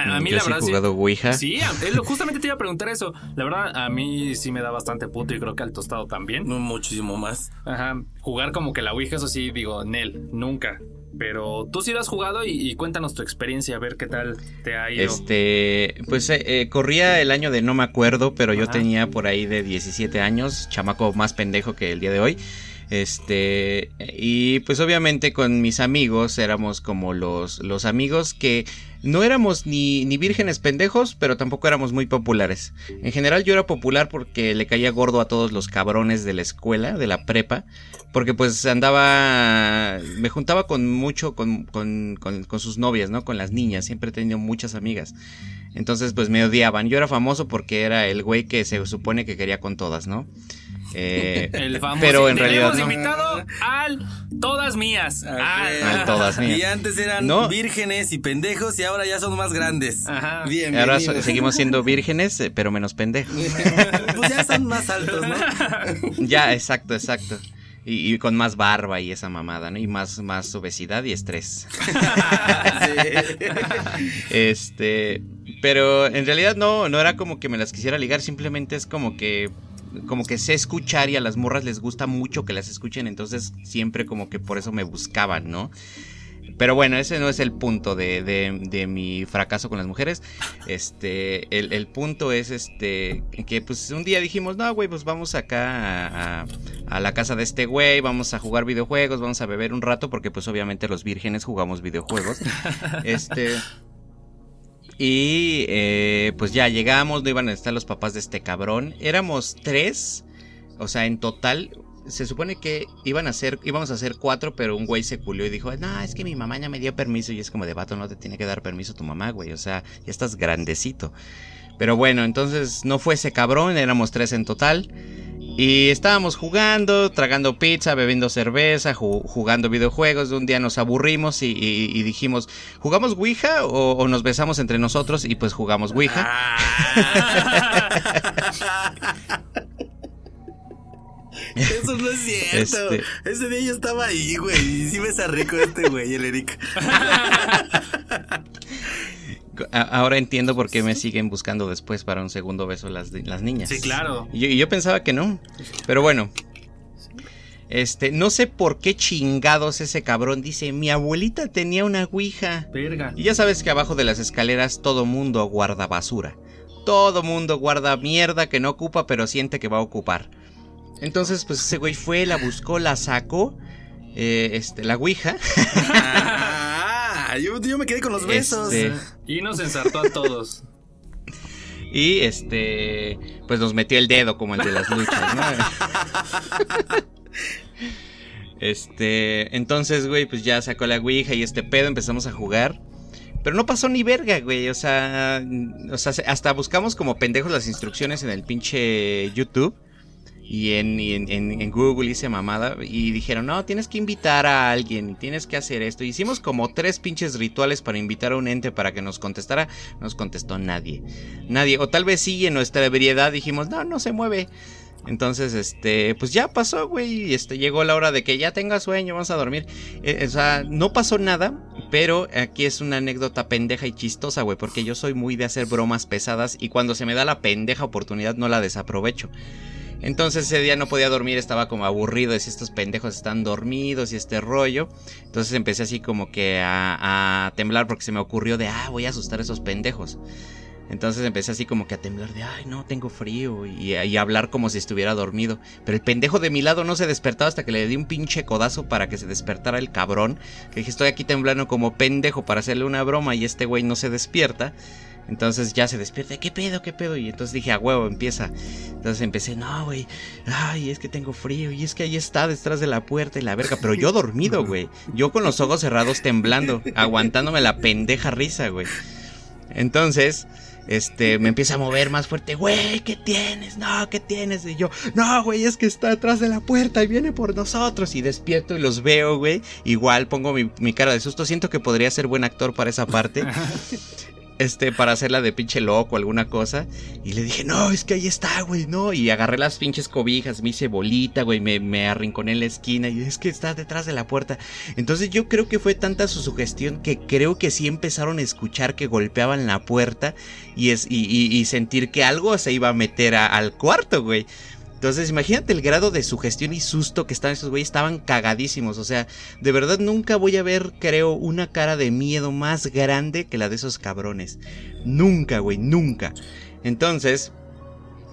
A, mí la verdad. jugado Ouija. Sí, justamente te iba a preguntar eso. La verdad, a mí sí me da bastante puto y creo que al tostado también. No, muchísimo más. Ajá. Jugar como que la Ouija, eso sí, digo, Nel, nunca. Pero tú sí lo has jugado y, cuéntanos tu experiencia, a ver qué tal te ha ido. Este, pues eh, eh, corría el año de no me acuerdo, pero yo tenía por ahí de 17 años, chamaco más pendejo que el día de hoy. Este, y pues obviamente con mis amigos éramos como los, los amigos que no éramos ni, ni vírgenes pendejos, pero tampoco éramos muy populares. En general yo era popular porque le caía gordo a todos los cabrones de la escuela, de la prepa, porque pues andaba, me juntaba con mucho, con, con, con, con sus novias, ¿no? Con las niñas, siempre he tenido muchas amigas. Entonces pues me odiaban. Yo era famoso porque era el güey que se supone que quería con todas, ¿no? Eh, pero en realidad no. invitado al todas mías. Al, todas mías. Y antes eran vírgenes y pendejos y ahora ya son más grandes. Ajá. Bien. Ahora seguimos siendo vírgenes, eh, pero menos pendejos. pues ya son más altos, ¿no? ya, exacto, exacto. Y, con más barba y esa mamada, ¿no? Y más, más obesidad y estrés. Este, pero en realidad no, no era como que me las quisiera ligar, simplemente es como que como que sé escuchar y a las morras les gusta mucho que las escuchen, entonces siempre como que por eso me buscaban, ¿no? Pero bueno, ese no es el punto de, de, mi fracaso con las mujeres. Este, el, punto es este, que pues un día dijimos, no, güey, pues vamos acá a, a, la casa de este güey, vamos a jugar videojuegos, vamos a beber un rato, porque pues obviamente los vírgenes jugamos videojuegos. Este... Y eh, pues ya llegamos, no iban a estar los papás de este cabrón. Éramos tres, o sea, en total. Se supone que iban a ser, íbamos a cuatro, pero un güey se culió y dijo, no, es que mi mamá ya me dio permiso. Y es como de vato, no te tiene que dar permiso tu mamá, güey. O sea, ya estás grandecito. Pero bueno, entonces no fue ese cabrón, éramos tres en total. Y estábamos jugando, tragando pizza, bebiendo cerveza, jugando videojuegos. Un día nos aburrimos y, dijimos, ¿jugamos Ouija o, nos besamos entre nosotros? Y pues jugamos Ouija. Eso no es cierto. Este Ese día yo estaba ahí, güey. Y sí me rico este güey, el Eric. ahora entiendo por qué me siguen buscando después para un segundo beso las, las niñas. Sí, claro. Y yo, pensaba que no. Pero bueno. Este, no sé por qué chingados ese cabrón dice, mi abuelita tenía una ouija. Verga. Y ya sabes que abajo de las escaleras todo mundo guarda basura. Todo mundo guarda mierda que no ocupa pero siente que va a ocupar. Entonces, pues ese güey fue, la buscó, la sacó, eh, este, la ouija. yo, me quedé con los besos. Este, y nos ensartó a todos. Y este, pues nos metió el dedo como el de las luchas, ¿no? Este, entonces, güey, pues ya sacó la Ouija y este pedo, empezamos a jugar. Pero no pasó ni verga, güey. O sea, o sea, hasta buscamos como pendejos las instrucciones en el pinche YouTube y en, en, Google hice mamada y dijeron, no, tienes que invitar a alguien y tienes que hacer esto. Hicimos como tres pinches rituales para invitar a un ente para que nos contestara. No nos contestó nadie. Nadie. O tal vez sí, en nuestra ebriedad dijimos, no, no se mueve. Entonces, este, pues ya pasó, güey. Este, llegó la hora de que ya tenga sueño, vamos a dormir. Eh, o sea, no pasó nada, pero aquí es una anécdota pendeja y chistosa, güey, porque yo soy muy de hacer bromas pesadas y cuando se me da la pendeja oportunidad no la desaprovecho. Entonces ese día no podía dormir, estaba como aburrido de si estos pendejos están dormidos y este rollo. Entonces empecé así como que a, temblar porque se me ocurrió de, ah, voy a asustar a esos pendejos. Entonces empecé así como que a temblar de, ay, no, tengo frío y, y, hablar como si estuviera dormido. Pero el pendejo de mi lado no se despertaba hasta que le di un pinche codazo para que se despertara el cabrón. Que dije, estoy aquí temblando como pendejo para hacerle una broma y este güey no se despierta. Entonces ya se despierta, ¿qué pedo, qué pedo? Y entonces dije, a huevo, empieza. Entonces empecé, no, güey, ay, es que tengo frío, y es que ahí está detrás de la puerta y la verga, pero yo dormido, güey. Yo con los ojos cerrados temblando, aguantándome la pendeja risa, güey. Entonces, este, me empieza a mover más fuerte, güey, ¿qué tienes? No, ¿qué tienes? Y yo, no, güey, es que está detrás de la puerta y viene por nosotros. Y despierto y los veo, güey. Igual pongo mi, mi cara de susto. Siento que podría ser buen actor para esa parte. este, para hacerla de pinche loco alguna cosa. Y le dije, no, es que ahí está, güey, no. Y agarré las pinches cobijas, me hice bolita, güey, me, me arrinconé en la esquina y es que está detrás de la puerta. Entonces yo creo que fue tanta su sugestión que creo que sí empezaron a escuchar que golpeaban la puerta y, es, y, sentir que algo se iba a meter al cuarto, güey. Entonces, imagínate el grado de sugestión y susto que estaban esos güeyes. Estaban cagadísimos. O sea, de verdad nunca voy a ver, creo, una cara de miedo más grande que la de esos cabrones. Nunca, güey, nunca. Entonces,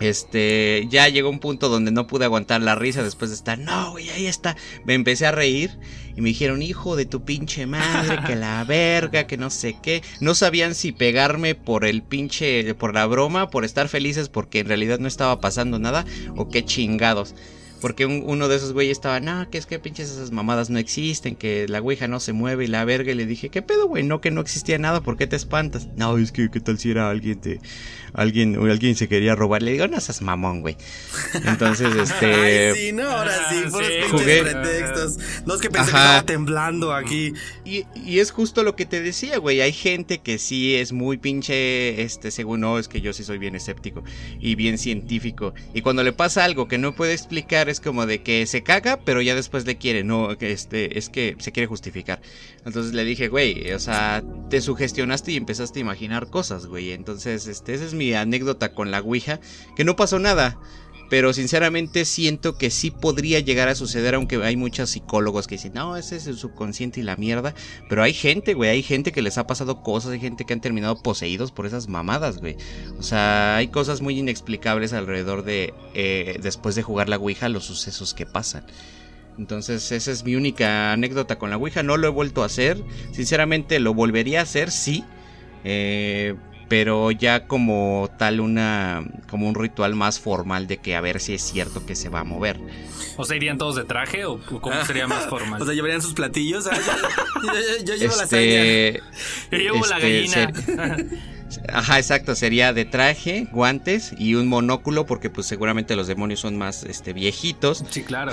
este, ya llegó un punto donde no pude aguantar la risa después de estar, no, güey, ahí está. Me empecé a reír y me dijeron, hijo de tu pinche madre, que la verga, que no sé qué. No sabían si pegarme por el pinche, por la broma, por estar felices porque en realidad no estaba pasando nada o qué chingados. Porque uno de esos güeyes estaba, no, que es que pinches esas mamadas no existen, que la ouija no se mueve y la verga. Y le dije, ¿qué pedo, güey? No, que no existía nada, ¿por qué te espantas? No, es que, ¿qué tal si era alguien de. Alguien, alguien se quería robar? Le digo, no seas mamón, güey. Entonces, este. Ay, sí, no, ahora sí, ah, jugué. pretextos. No es que pensé que estaba temblando aquí. Y, y es justo lo que te decía, güey. Hay gente que sí es muy pinche, este, según no, es que yo sí soy bien escéptico y bien científico. Y cuando le pasa algo que no puede explicar, es como de que se caga, pero ya después le quiere, no, este, es que se quiere justificar. Entonces le dije, güey, o sea, te sugestionaste y empezaste a imaginar cosas, güey. Entonces, este, esa es mi anécdota con la Ouija, que no pasó nada. Pero sinceramente siento que sí podría llegar a suceder, aunque hay muchos psicólogos que dicen, no, ese es el subconsciente y la mierda. Pero hay gente, güey, hay gente que les ha pasado cosas, hay gente que han terminado poseídos por esas mamadas, güey. O sea, hay cosas muy inexplicables alrededor de, eh, después de jugar la Ouija, los sucesos que pasan. Entonces esa es mi única anécdota con la Ouija. No lo he vuelto a hacer. Sinceramente lo volvería a hacer, sí. Eh, pero ya como tal una como un ritual más formal de que a ver si es cierto que se va a mover. O sea, irían todos de traje o cómo sería más formal. o sea, llevarían sus platillos. Ah, yo, llevo este, la Yo llevo la este, gallina. Ajá, exacto, sería de traje, guantes y un monóculo porque pues seguramente los demonios son más este viejitos. Sí, claro.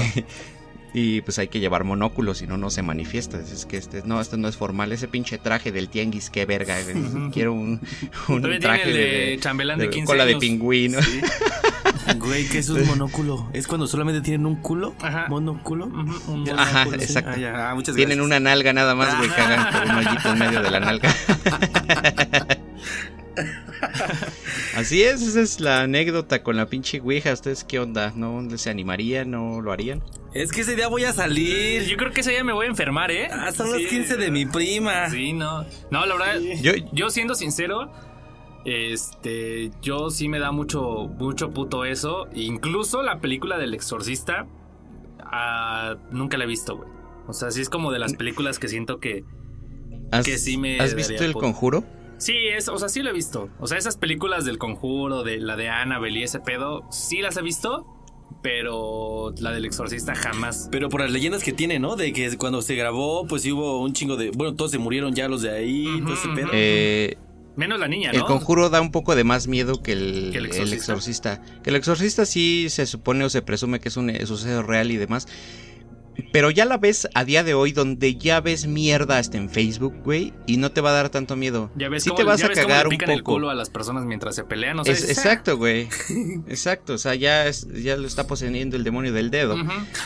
Y pues hay que llevar monóculos, si no, no se manifiesta. Es que este, no, este no es formal. Ese pinche traje del tianguis, qué verga. Quiero un, traje de, chambelán de, 15 cola de pingüino. Güey, ¿qué es un monóculo? ¿Es cuando solamente tienen un culo? Ajá. ¿Monóculo? Ajá, exacto. Ah, tienen una nalga nada más, güey, que hagan por un hoyito en medio de la nalga. Así es, esa es la anécdota con la pinche Ouija. ¿Ustedes qué onda? ¿No se animarían? ¿No lo harían? Es que ese día voy a salir. Yo creo que ese día me voy a enfermar, ¿eh? Ah, son los 15 de mi prima. Sí, no. No, la verdad, yo, siendo sincero, este, yo sí me da mucho, mucho puto eso. Incluso la película del exorcista, ah, nunca la he visto, güey. O sea, sí es como de las películas que siento que, que sí me... ¿Has visto El Conjuro? Sí, es, o sea, sí lo he visto. O sea, esas películas del conjuro, de la de Annabelle y ese pedo, sí las he visto, pero la del exorcista jamás. Pero por las leyendas que tiene, ¿no? De que cuando se grabó, pues hubo un chingo de. Bueno, todos se murieron ya los de ahí, todo ese pedo. Eh, Menos la niña, ¿no? El conjuro da un poco de más miedo que el, ¿Que el el exorcista? exorcista? Que el exorcista sí se supone o se presume que es un suceso real y demás. Pero ya la ves a día de hoy donde ya ves mierda hasta en Facebook, güey, y no te va a dar tanto miedo. Ya ves sí cómo, te vas ya a ves cómo cagar le un pican el poco. culo a las personas mientras se pelean. O sea, Es- es- exacto, güey. Exacto, o sea, ya, es- ya lo está poseyendo el demonio del dedo.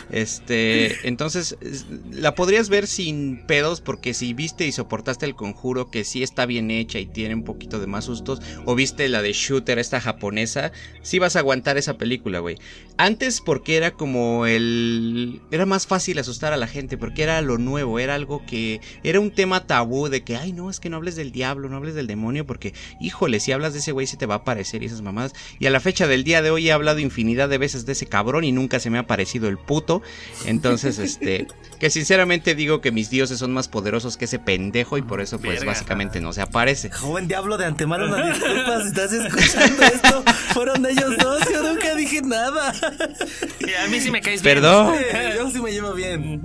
Este, entonces, es- la podrías ver sin pedos porque si viste y soportaste el conjuro que sí está bien hecha y tiene un poquito de más sustos, o viste la de Shooter, esta japonesa, sí vas a aguantar esa película, güey. Antes porque era como el... Era más fácil asustar a la gente porque era lo nuevo, era algo que... Era un tema tabú de que, ay, no, es que no hables del diablo, no hables del demonio porque, híjole, si hablas de ese güey se te va a aparecer y esas mamadas. Y a la fecha del día de hoy he hablado infinidad de veces de ese cabrón y nunca se me ha parecido el puto. Entonces, este, que sinceramente digo que mis dioses son más poderosos que ese pendejo y por eso pues Verga. básicamente no se aparece. Joven diablo de antemano, una disculpa si estás escuchando esto. Fueron ellos dos, yo nunca dije nada. A mí sí me caes bien. Perdón. Yo sí me llevo bien.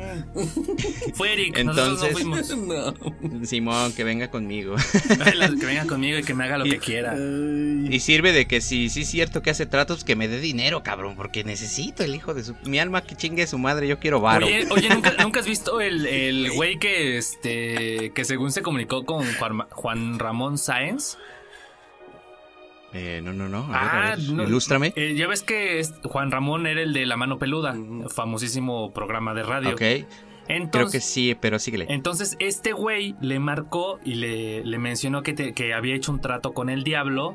Fue Eric, nosotros Entonces- no fuimos. No. Simón, que venga conmigo. que venga conmigo y que me haga lo que quiera. Y sirve de que si sí es cierto que hace tratos, que me dé dinero, cabrón, porque necesito el hijo de su... Mi alma que chingue su madre, yo quiero varo. Oye, oye, ¿nunca, nunca has visto el, el güey que este que según se comunicó con Juan, Juan Ramón Sáenz? Eh, no, no, no. A ver, a ver, Ah, no, ilústrame. eh, ya ves que es- Juan Ramón era el de La Mano Peluda, famosísimo programa de radio. ok, creo Entonces, que sí, pero síguele. Entonces este güey le marcó y le, le mencionó que, te- que había hecho un trato con el diablo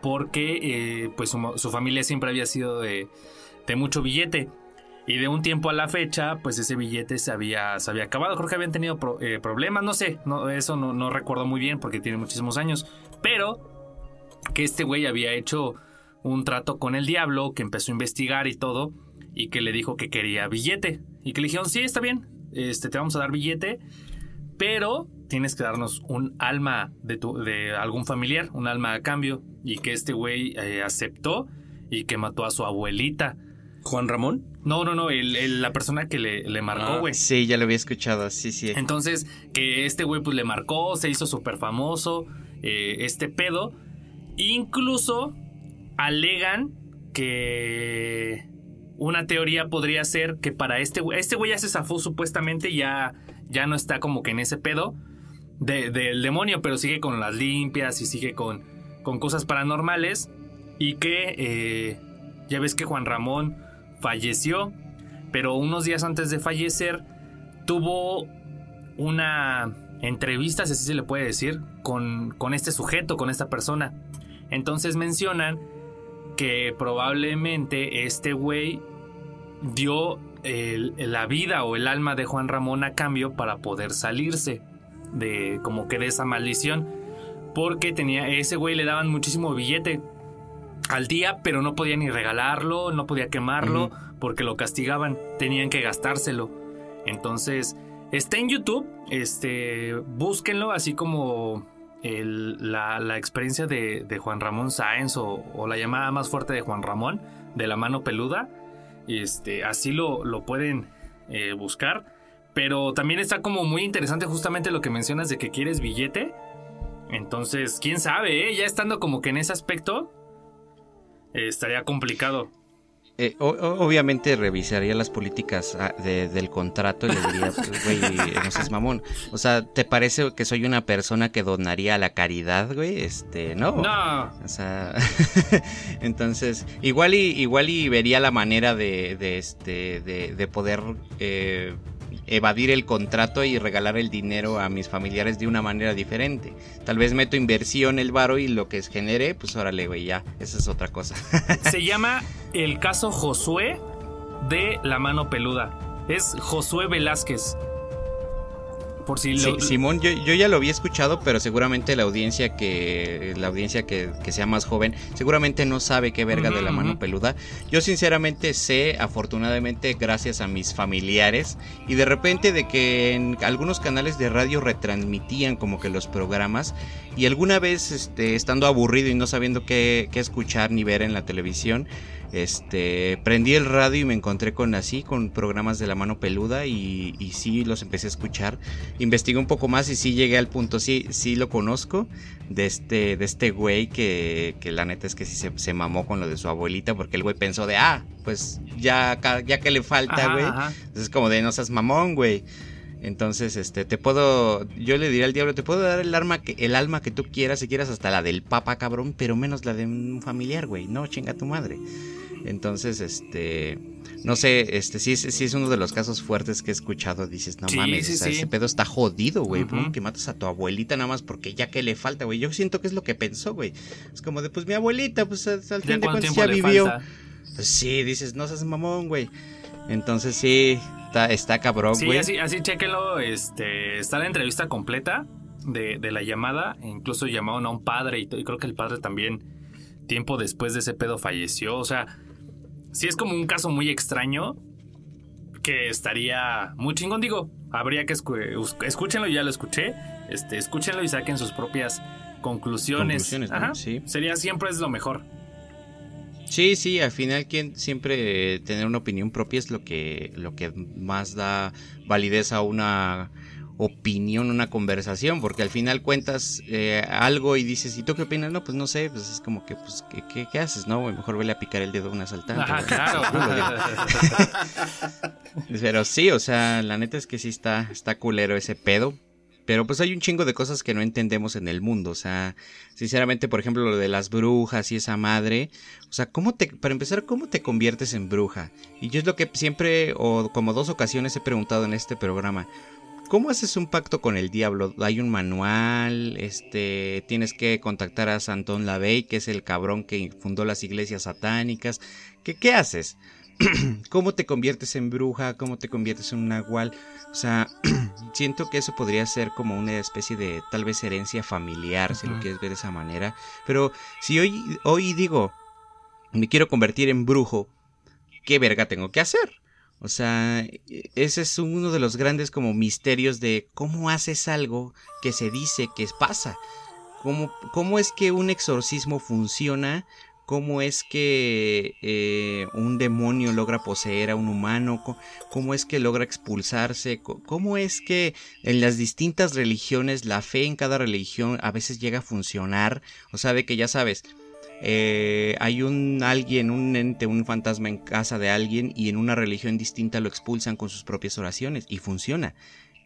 porque eh, pues su, su familia siempre había sido de, de mucho billete. Y de un tiempo a la fecha, pues ese billete se había, se había acabado. Creo que habían tenido eh, problemas, no sé, no, eso no, no recuerdo muy bien porque tiene muchísimos años. Pero que este güey había hecho un trato con el diablo, que empezó a investigar y todo, y que le dijo que quería billete. Y que le dijeron, sí, está bien, este, te vamos a dar billete, pero tienes que darnos un alma de, tu, de algún familiar, un alma a cambio. Y que este güey eh, aceptó y que mató a su abuelita. ¿Juan Ramón? No, no, no, el- el- la persona que le, le marcó, Ah, güey. Sí, ya lo había escuchado, sí, sí. Entonces, que este güey pues le marcó, se hizo súper famoso, eh, este pedo. Incluso alegan que una teoría podría ser que para este güey, este güey ya se zafó supuestamente, ya, ya no está como que en ese pedo de- del demonio, pero sigue con las limpias y sigue con, con cosas paranormales. Y que eh, ya ves que Juan Ramón falleció, pero unos días antes de fallecer tuvo una entrevista, si así se le puede decir, con, con este sujeto, con esta persona. Entonces mencionan que probablemente este güey dio la vida o el alma de Juan Ramón a cambio para poder salirse de como que de esa maldición. Porque tenía, ese güey le daban muchísimo billete al día, pero no podía ni regalarlo, no podía quemarlo, porque lo castigaban, tenían que gastárselo. Entonces, está en YouTube, este, búsquenlo, así como el- la, la experiencia de, de Juan Ramón Sáenz o, o la llamada más fuerte de Juan Ramón, de la mano peluda. Este, así lo, lo pueden eh, buscar. Pero también está como muy interesante justamente lo que mencionas de que quieres billete. Entonces, quién sabe, ¿eh? ya estando como que en ese aspecto, eh, estaría complicado. Eh, o- obviamente revisaría las políticas ah, de- del contrato y le diría, pues, güey, no seas mamón. O sea, ¿te parece que soy una persona que donaría a la caridad, güey? Este, no. No, O sea, entonces, igual y, igual y vería la manera de, de este, de, de poder eh, evadir el contrato y regalar el dinero a mis familiares de una manera diferente. Tal vez meto inversión el varo y lo que genere, pues órale, güey, ya, esa es otra cosa. se llama el caso Josué de la mano peluda. Es Josué Velázquez. Por si lo... Simón, yo, yo, ya lo había escuchado, pero seguramente la audiencia que la audiencia que, que sea más joven seguramente no sabe qué verga de la mano peluda. Yo sinceramente sé, afortunadamente, gracias a mis familiares y de repente de que en algunos canales de radio retransmitían como que los programas y alguna vez este, estando aburrido y no sabiendo qué, qué escuchar ni ver en la televisión, este, prendí el radio y me encontré con así, con programas de la mano peluda y, y sí los empecé a escuchar. Investigué un poco más y sí llegué al punto, sí, sí lo conozco, de este, de este güey que, que la neta es que sí se, mamó con lo de su abuelita porque el güey pensó de, ah, pues ya, ya que le falta, güey. Es como de, no seas mamón, güey. Entonces, este, te puedo, yo le diré al diablo, te puedo dar el arma que, el alma que tú quieras, si quieras hasta la del papa, cabrón, pero menos la de un familiar, güey. No, chinga tu madre. Entonces, este, no sé, este sí, sí es uno de los casos fuertes que he escuchado. Dices, no mames, ese pedo está jodido, güey. Que matas a tu abuelita nada más porque ya que le falta, güey. Yo siento que es lo que pensó, güey. Es como de, pues mi abuelita, pues al fin de cuentas ya vivió. Pues sí, dices, no seas mamón, güey. Entonces sí, está, está cabrón, güey. Sí, así, así chéquenlo. Este, está la entrevista completa de, de la llamada. Incluso llamaron a un padre y, y creo que el padre también, tiempo después de ese pedo, falleció. O sea si es como un caso muy extraño que estaría muy chingón. Digo, habría que escúchenlo, ya lo escuché. Este, escúchenlo y saquen sus propias conclusiones. sí. Sería siempre es lo mejor. Sí, sí, al final quien siempre tener una opinión propia es lo que lo que más da validez a una opinión, una conversación, porque al final cuentas eh, algo y dices, ¿y tú qué opinas? No, pues no sé, pues es como que, pues, ¿qué, qué, haces? No, mejor vele a picar el dedo a un asaltante. claro. Pero sí, o sea, la neta es que sí está, está culero ese pedo. Pero pues hay un chingo de cosas que no entendemos en el mundo. O sea, sinceramente, por ejemplo, lo de las brujas y esa madre. O sea, ¿cómo te, para empezar, cómo te conviertes en bruja? Y yo es lo que siempre, o como dos ocasiones he preguntado en este programa. ¿Cómo haces un pacto con el diablo? Hay un manual, este, tienes que contactar a Santón Lavey, que es el cabrón que fundó las iglesias satánicas. ¿Qué, qué haces? ¿Cómo te conviertes en bruja? ¿Cómo te conviertes en un nahual? O sea, siento que eso podría ser como una especie de tal vez herencia familiar, si lo quieres ver de esa manera. Pero si hoy, hoy digo, me quiero convertir en brujo, ¿qué verga tengo que hacer? O sea, ese es uno de los grandes como misterios de cómo haces algo que se dice que pasa. ¿Cómo, cómo es que un exorcismo funciona? ¿Cómo es que eh, un demonio logra poseer a un humano? ¿Cómo es que logra expulsarse? ¿Cómo es que en las distintas religiones la fe en cada religión a veces llega a funcionar? O sea, de que ya sabes, eh, hay un alguien, un ente, un fantasma en casa de alguien y en una religión distinta lo expulsan con sus propias oraciones y funciona.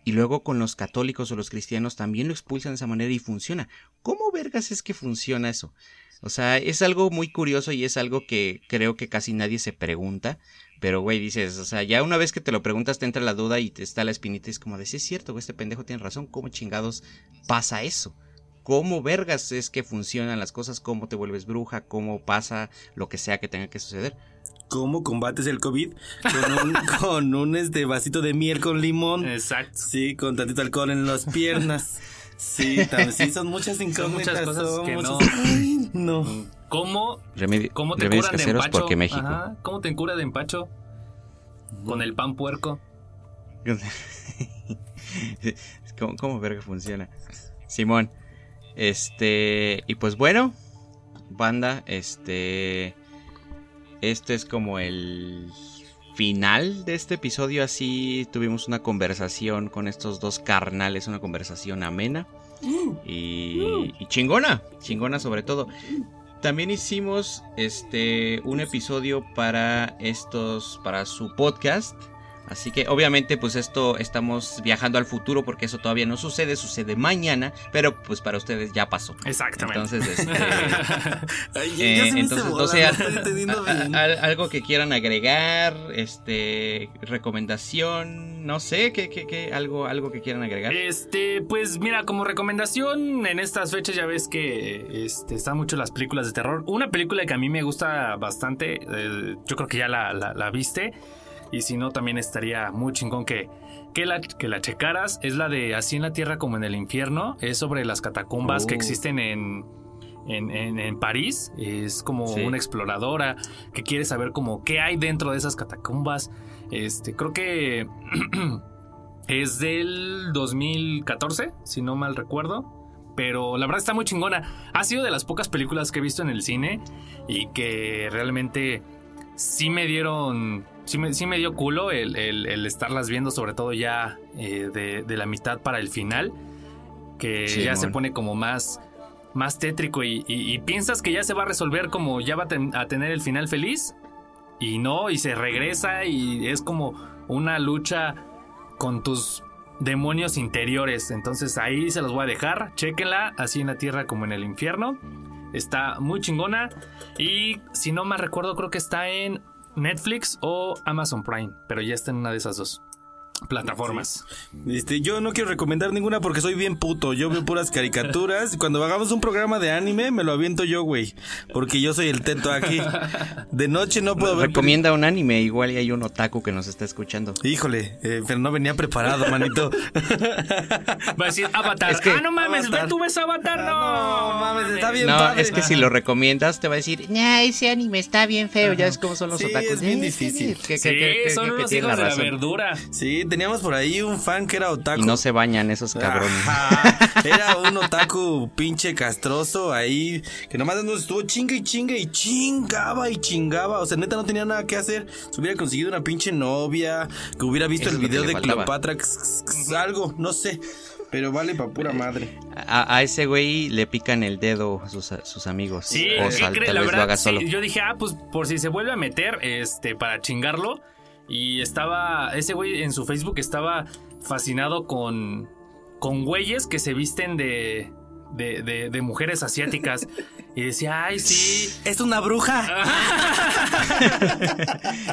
Y luego con los católicos o los cristianos también lo expulsan de esa manera y funciona. ¿Cómo vergas es que funciona eso? O sea, es algo muy curioso y es algo que creo que casi nadie se pregunta. Pero, güey, dices, o sea, ya una vez que te lo preguntas te entra la duda y te está la espinita y es como de, sí es cierto, este pendejo tiene razón, ¿cómo chingados pasa eso? cómo vergas es que funcionan las cosas, cómo te vuelves bruja, cómo pasa lo que sea que tenga que suceder. ¿Cómo combates el COVID? Con un, este vasito de miel con limón. Exacto. Sí, con tantito alcohol en las piernas. Sí, sí son muchas incógnitas. Son muchas cosas que no. no. ¿Cómo, ¿cómo te curan de empacho? Porque México. ¿Cómo te cura de empacho? Con el pan puerco. ¿Cómo, ¿Cómo verga funciona? Simón, este, y pues bueno, banda, este, este es como el final de este episodio. Así tuvimos una conversación con estos dos carnales, una conversación amena y, y chingona, chingona sobre todo. También hicimos este un episodio para estos para su podcast Así que obviamente pues esto estamos viajando al futuro porque eso todavía no sucede, sucede mañana, pero pues para ustedes ya pasó. Exactamente. Entonces, este, eh, entonces no sé, algo que quieran agregar, este, recomendación, no sé, que, que, algo, algo que quieran agregar. Este, pues mira, como recomendación en estas fechas ya ves que este, están mucho las películas de terror. Una película que a mí me gusta bastante, eh, yo creo que ya la, la, la viste Y si no, también estaría muy chingón que, que, la, que la checaras. Es la de Así en la Tierra como en el Infierno. Es sobre las catacumbas que Oh. existen en, en, en- en París. Es como Sí. una exploradora que quiere saber como qué hay dentro de esas catacumbas. Este, creo que es del 2014, si no mal recuerdo. Pero la verdad está muy chingona. Ha sido de las pocas películas que he visto en el cine y que realmente sí me dieron. Sí me, sí me dio culo el, el- el estarlas viendo, sobre todo ya eh, de, de la mitad para el final. Que Sí, ya se pone como más, más tétrico y, y- y piensas que ya se va a resolver como ya va a, ten- a tener el final feliz. Y no, y se regresa y es como una lucha con tus demonios interiores. Entonces ahí se los voy a dejar. Chequenla, así en la tierra como en el infierno. Está muy chingona. Y si no más recuerdo, creo que está en Netflix o Amazon Prime. Pero ya está en una de esas dos plataformas. Este, yo no quiero recomendar ninguna porque soy bien puto. Yo veo puras caricaturas. Y cuando hagamos un programa de anime, me lo aviento yo, güey. Porque yo soy el teto aquí. De noche no puedo ver. Recomienda un anime, igual y hay un otaku que nos está escuchando. Híjole, eh, pero no venía preparado, manito. Va a decir Avatar. Es que- ah, no mames, Avatar. tú ves Avatar. No, No, mames, está bien No, padre. es que si lo recomiendas te va a decir, nah, ese anime está bien feo, ya ves cómo son los Sí, otakus. es bien Eh, difícil. que- que- Sí, que- son tiene hijos de la verdura. Sí, teníamos por ahí un fan que era otaku. Y no se bañan esos cabrones. Ajá, Era un otaku pinche castroso ahí, que nomás nos estuvo chinga y chinga y chingaba y chingaba. O sea, neta no tenía nada que hacer. Se hubiera conseguido una pinche novia, que hubiera visto Eso el video de faltaba. Cleopatra, algo, no sé. Pero vale pa' pura madre. A, a ese güey le pican el dedo sus, sus amigos. Sí, o ¿qué sal- tal la vez verdad, lo haga sí, solo. yo dije, ah, pues por si se vuelve a meter, este, para chingarlo. Y estaba, ese güey en su Facebook estaba fascinado con, con güeyes que se visten de, de, de, de mujeres asiáticas. Y decía, ay, sí. Es una bruja.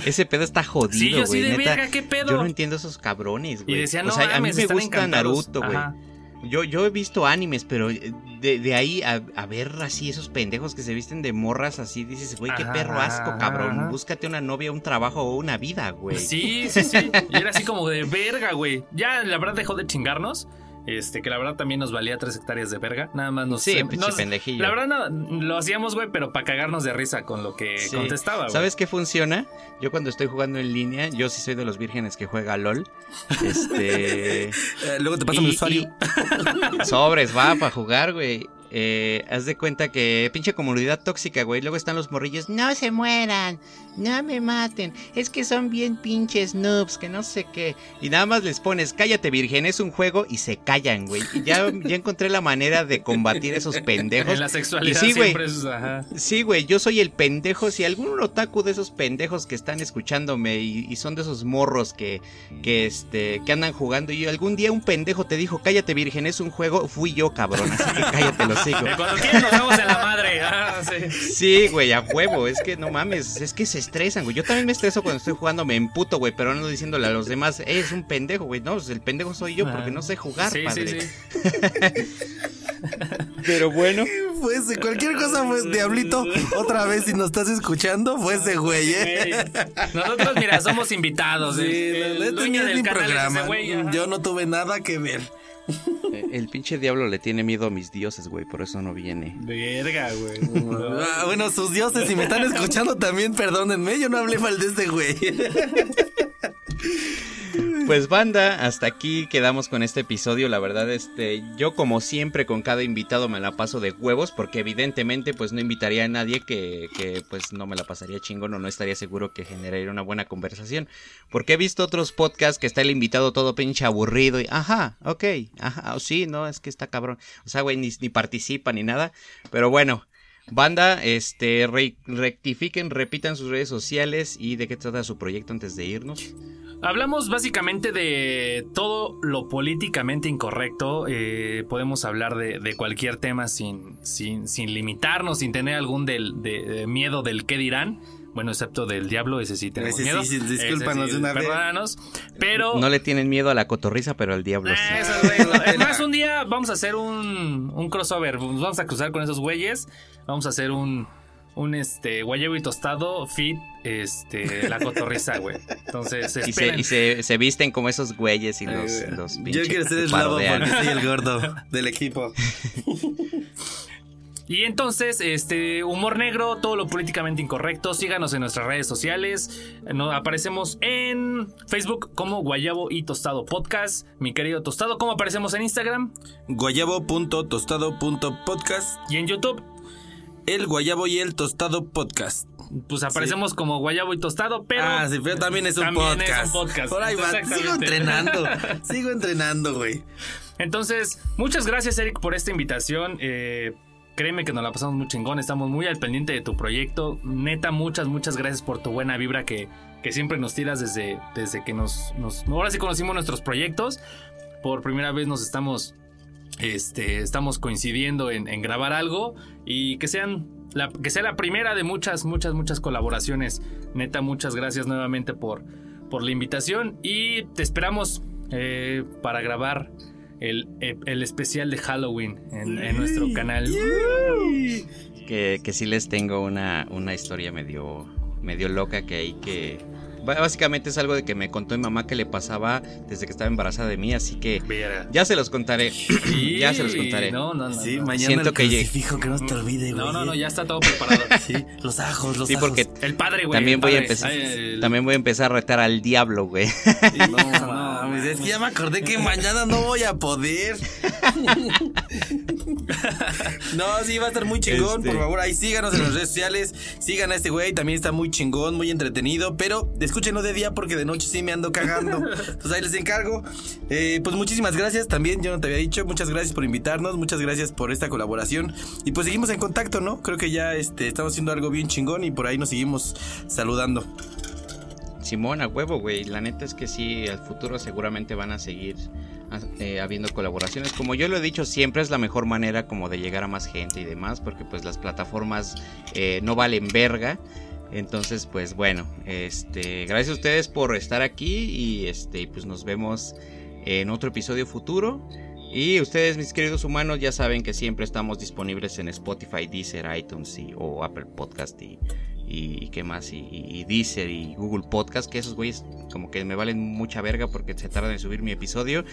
Ese pedo está Sí, jodido, yo así güey. de neta. verga, ¿qué pedo? Yo no entiendo esos cabrones, güey. Y decía, no, o sea, a mí me gusta encantados. Naruto, güey. Yo, yo he visto animes, pero eh, de, de ahí a, a ver así esos pendejos que se visten de morras así, dices, güey, qué Ajá, perro asco, cabrón. ajá. Búscate una novia, un trabajo o una vida, güey. Sí, sí, sí. Y era así como de verga, güey. Ya, la verdad, dejó de chingarnos. Este, que la verdad también nos valía tres hectáreas de verga. Nada más nos. Sí, nos- pendejillo. La verdad, no, lo hacíamos, güey, pero para cagarnos de risa con lo que Sí. contestaba, güey. ¿Sabes qué funciona? Yo cuando estoy jugando en línea, yo sí soy de los vírgenes que juega LOL. Este. Eh, luego te paso mi usuario. y- sobres, va para jugar, güey. Eh, haz de cuenta que pinche comunidad tóxica, güey. Luego están los morrillos. No se mueran, no me maten. Es que son bien pinches noobs, que no sé qué. Y nada más les pones, cállate, virgen, es un juego y se callan, güey. Y ya, ya encontré la manera de combatir esos pendejos. En la sexualidad Y sí, güey. siempre es. Ajá. Sí, güey, yo soy el pendejo. Si algún otaku de esos pendejos que están escuchándome y, y son de esos morros que, que, este, que andan jugando y algún día un pendejo te dijo, cállate virgen, es un juego, fui yo, cabrón, así que cállate los Cuando quieran nos damos en la madre. Ah, sí. Sí, güey, a huevo, es que no mames, es que se estresan, güey. Yo también me estreso cuando estoy jugando, me emputo, güey, pero no diciéndole a los demás, "Eh, es un pendejo, güey. No, pues el pendejo soy yo porque no sé jugar, Sí, padre. sí, sí. Pero bueno. Fuese, cualquier cosa fue Diablito. Otra vez, si nos estás escuchando, fuese, güey, eh. Nosotros, mira, somos invitados. Sí, el, el este dueño no es del mi canal es ese programa. güey. Yo no tuve nada que ver. Eh, El pinche diablo le tiene miedo a mis dioses, güey, por eso no viene. Verga, güey. Ah, bueno, sus dioses, si me están escuchando también, perdónenme, yo no hablé mal de este güey. Pues banda, hasta aquí quedamos con este episodio. La verdad, este, yo como siempre con cada invitado me la paso de huevos, porque evidentemente pues no invitaría a nadie que, que pues no me la pasaría chingón o no estaría seguro que generaría una buena conversación. Porque he visto otros podcasts que está el invitado todo pinche aburrido y, ajá, ok, ajá, oh, sí, no, es que está cabrón. O sea, güey, ni, ni participa ni nada. Pero bueno. Banda, este, re- rectifiquen, repitan sus redes sociales y de qué trata su proyecto antes de irnos. Hablamos básicamente de todo lo políticamente incorrecto. eh, podemos hablar de, de cualquier tema sin, sin, sin limitarnos, sin tener algún del, de, de miedo del qué dirán. Bueno, excepto del diablo, ese sí tenemos Ese sí, miedo. sí, discúlpanos Ese de una vez. perdónanos. Pero... No le tienen miedo a la cotorriza, pero al diablo sí. Esos güeyes, no. Es más, un día vamos a hacer un, un crossover. Nos vamos a cruzar con esos güeyes. Vamos a hacer un, un este guayabo y tostado fit este la cotorriza, güey. Entonces, y, se, y se, se, visten como esos güeyes y los, los Yo quiero ser eslavo porque soy el gordo del equipo. Y entonces, este, humor negro, todo lo políticamente incorrecto, síganos en nuestras redes sociales. Nos aparecemos en Facebook como Guayabo y Tostado Podcast. Mi querido Tostado, ¿cómo aparecemos en Instagram? Guayabo.tostado.podcast. Y en YouTube. El Guayabo y el Tostado Podcast. Pues aparecemos como Guayabo y Tostado, pero. Ah, sí, pero también es un también podcast. Es un podcast. Por ahí va. Sigo entrenando. sigo entrenando, güey. Entonces, muchas gracias, Eric, por esta invitación. Eh, Créeme que nos la pasamos muy chingón, estamos muy al pendiente de tu proyecto. Neta, muchas, muchas gracias por tu buena vibra que, que siempre nos tiras desde, desde que nos, nos... Ahora sí conocimos nuestros proyectos. Por primera vez nos estamos este, estamos coincidiendo en, en, grabar algo y que sean la, que sea la primera de muchas, muchas, muchas colaboraciones. Neta, muchas gracias nuevamente por, por la invitación y te esperamos eh, para grabar el, el, especial de Halloween en, en nuestro canal. Que, que, sí les tengo una, una historia medio, medio loca que hay que básicamente es algo de que me contó mi mamá que le pasaba desde que estaba embarazada de mí, así que ya se los contaré. ya se los contaré. No, no, no. Sí, mañana Siento el que fijo que no te olvide, güey. No, no, no, ya está todo preparado. sí, los ajos, los sí, ajos. porque el padre, güey. También voy a empezar el... también voy a empezar a retar al diablo, güey. no, mames, es que ya me acordé que mañana no voy a poder. no, sí, va a estar muy chingón. Este... Por favor, ahí síganos en las redes sociales. Sigan a este güey, también está muy chingón, muy entretenido. Pero escúchenlo de día porque de noche sí me ando cagando. Entonces ahí les encargo. Eh, pues muchísimas gracias también, yo no te había dicho. Muchas gracias por invitarnos, muchas gracias por esta colaboración. Y pues seguimos en contacto, ¿no? Creo que ya este, estamos haciendo algo bien chingón y por ahí nos seguimos saludando. Simón, a huevo, güey. La neta es que sí, al futuro seguramente van a seguir eh, habiendo colaboraciones. Como yo lo he dicho, siempre es la mejor manera como de llegar a más gente y demás, porque pues las plataformas eh, no valen verga. Entonces, pues bueno, este, gracias a ustedes por estar aquí y este, pues nos vemos en otro episodio futuro. Y ustedes, mis queridos humanos, ya saben que siempre estamos disponibles en Spotify, Deezer, iTunes y, o Apple Podcast y, y qué más, y, y, Deezer y Google Podcast, que esos güeyes como que me valen mucha verga porque se tardan en subir mi episodio.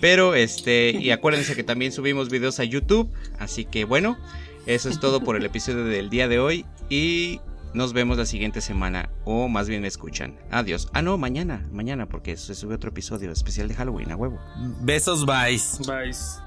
Pero este, y acuérdense que también subimos videos a YouTube, así que bueno, eso es todo por el episodio del día de hoy y nos vemos la siguiente semana, o más bien me escuchan. Adiós. Ah, no, mañana, mañana, porque se sube otro episodio especial de Halloween, a huevo. Besos, bye. Bye.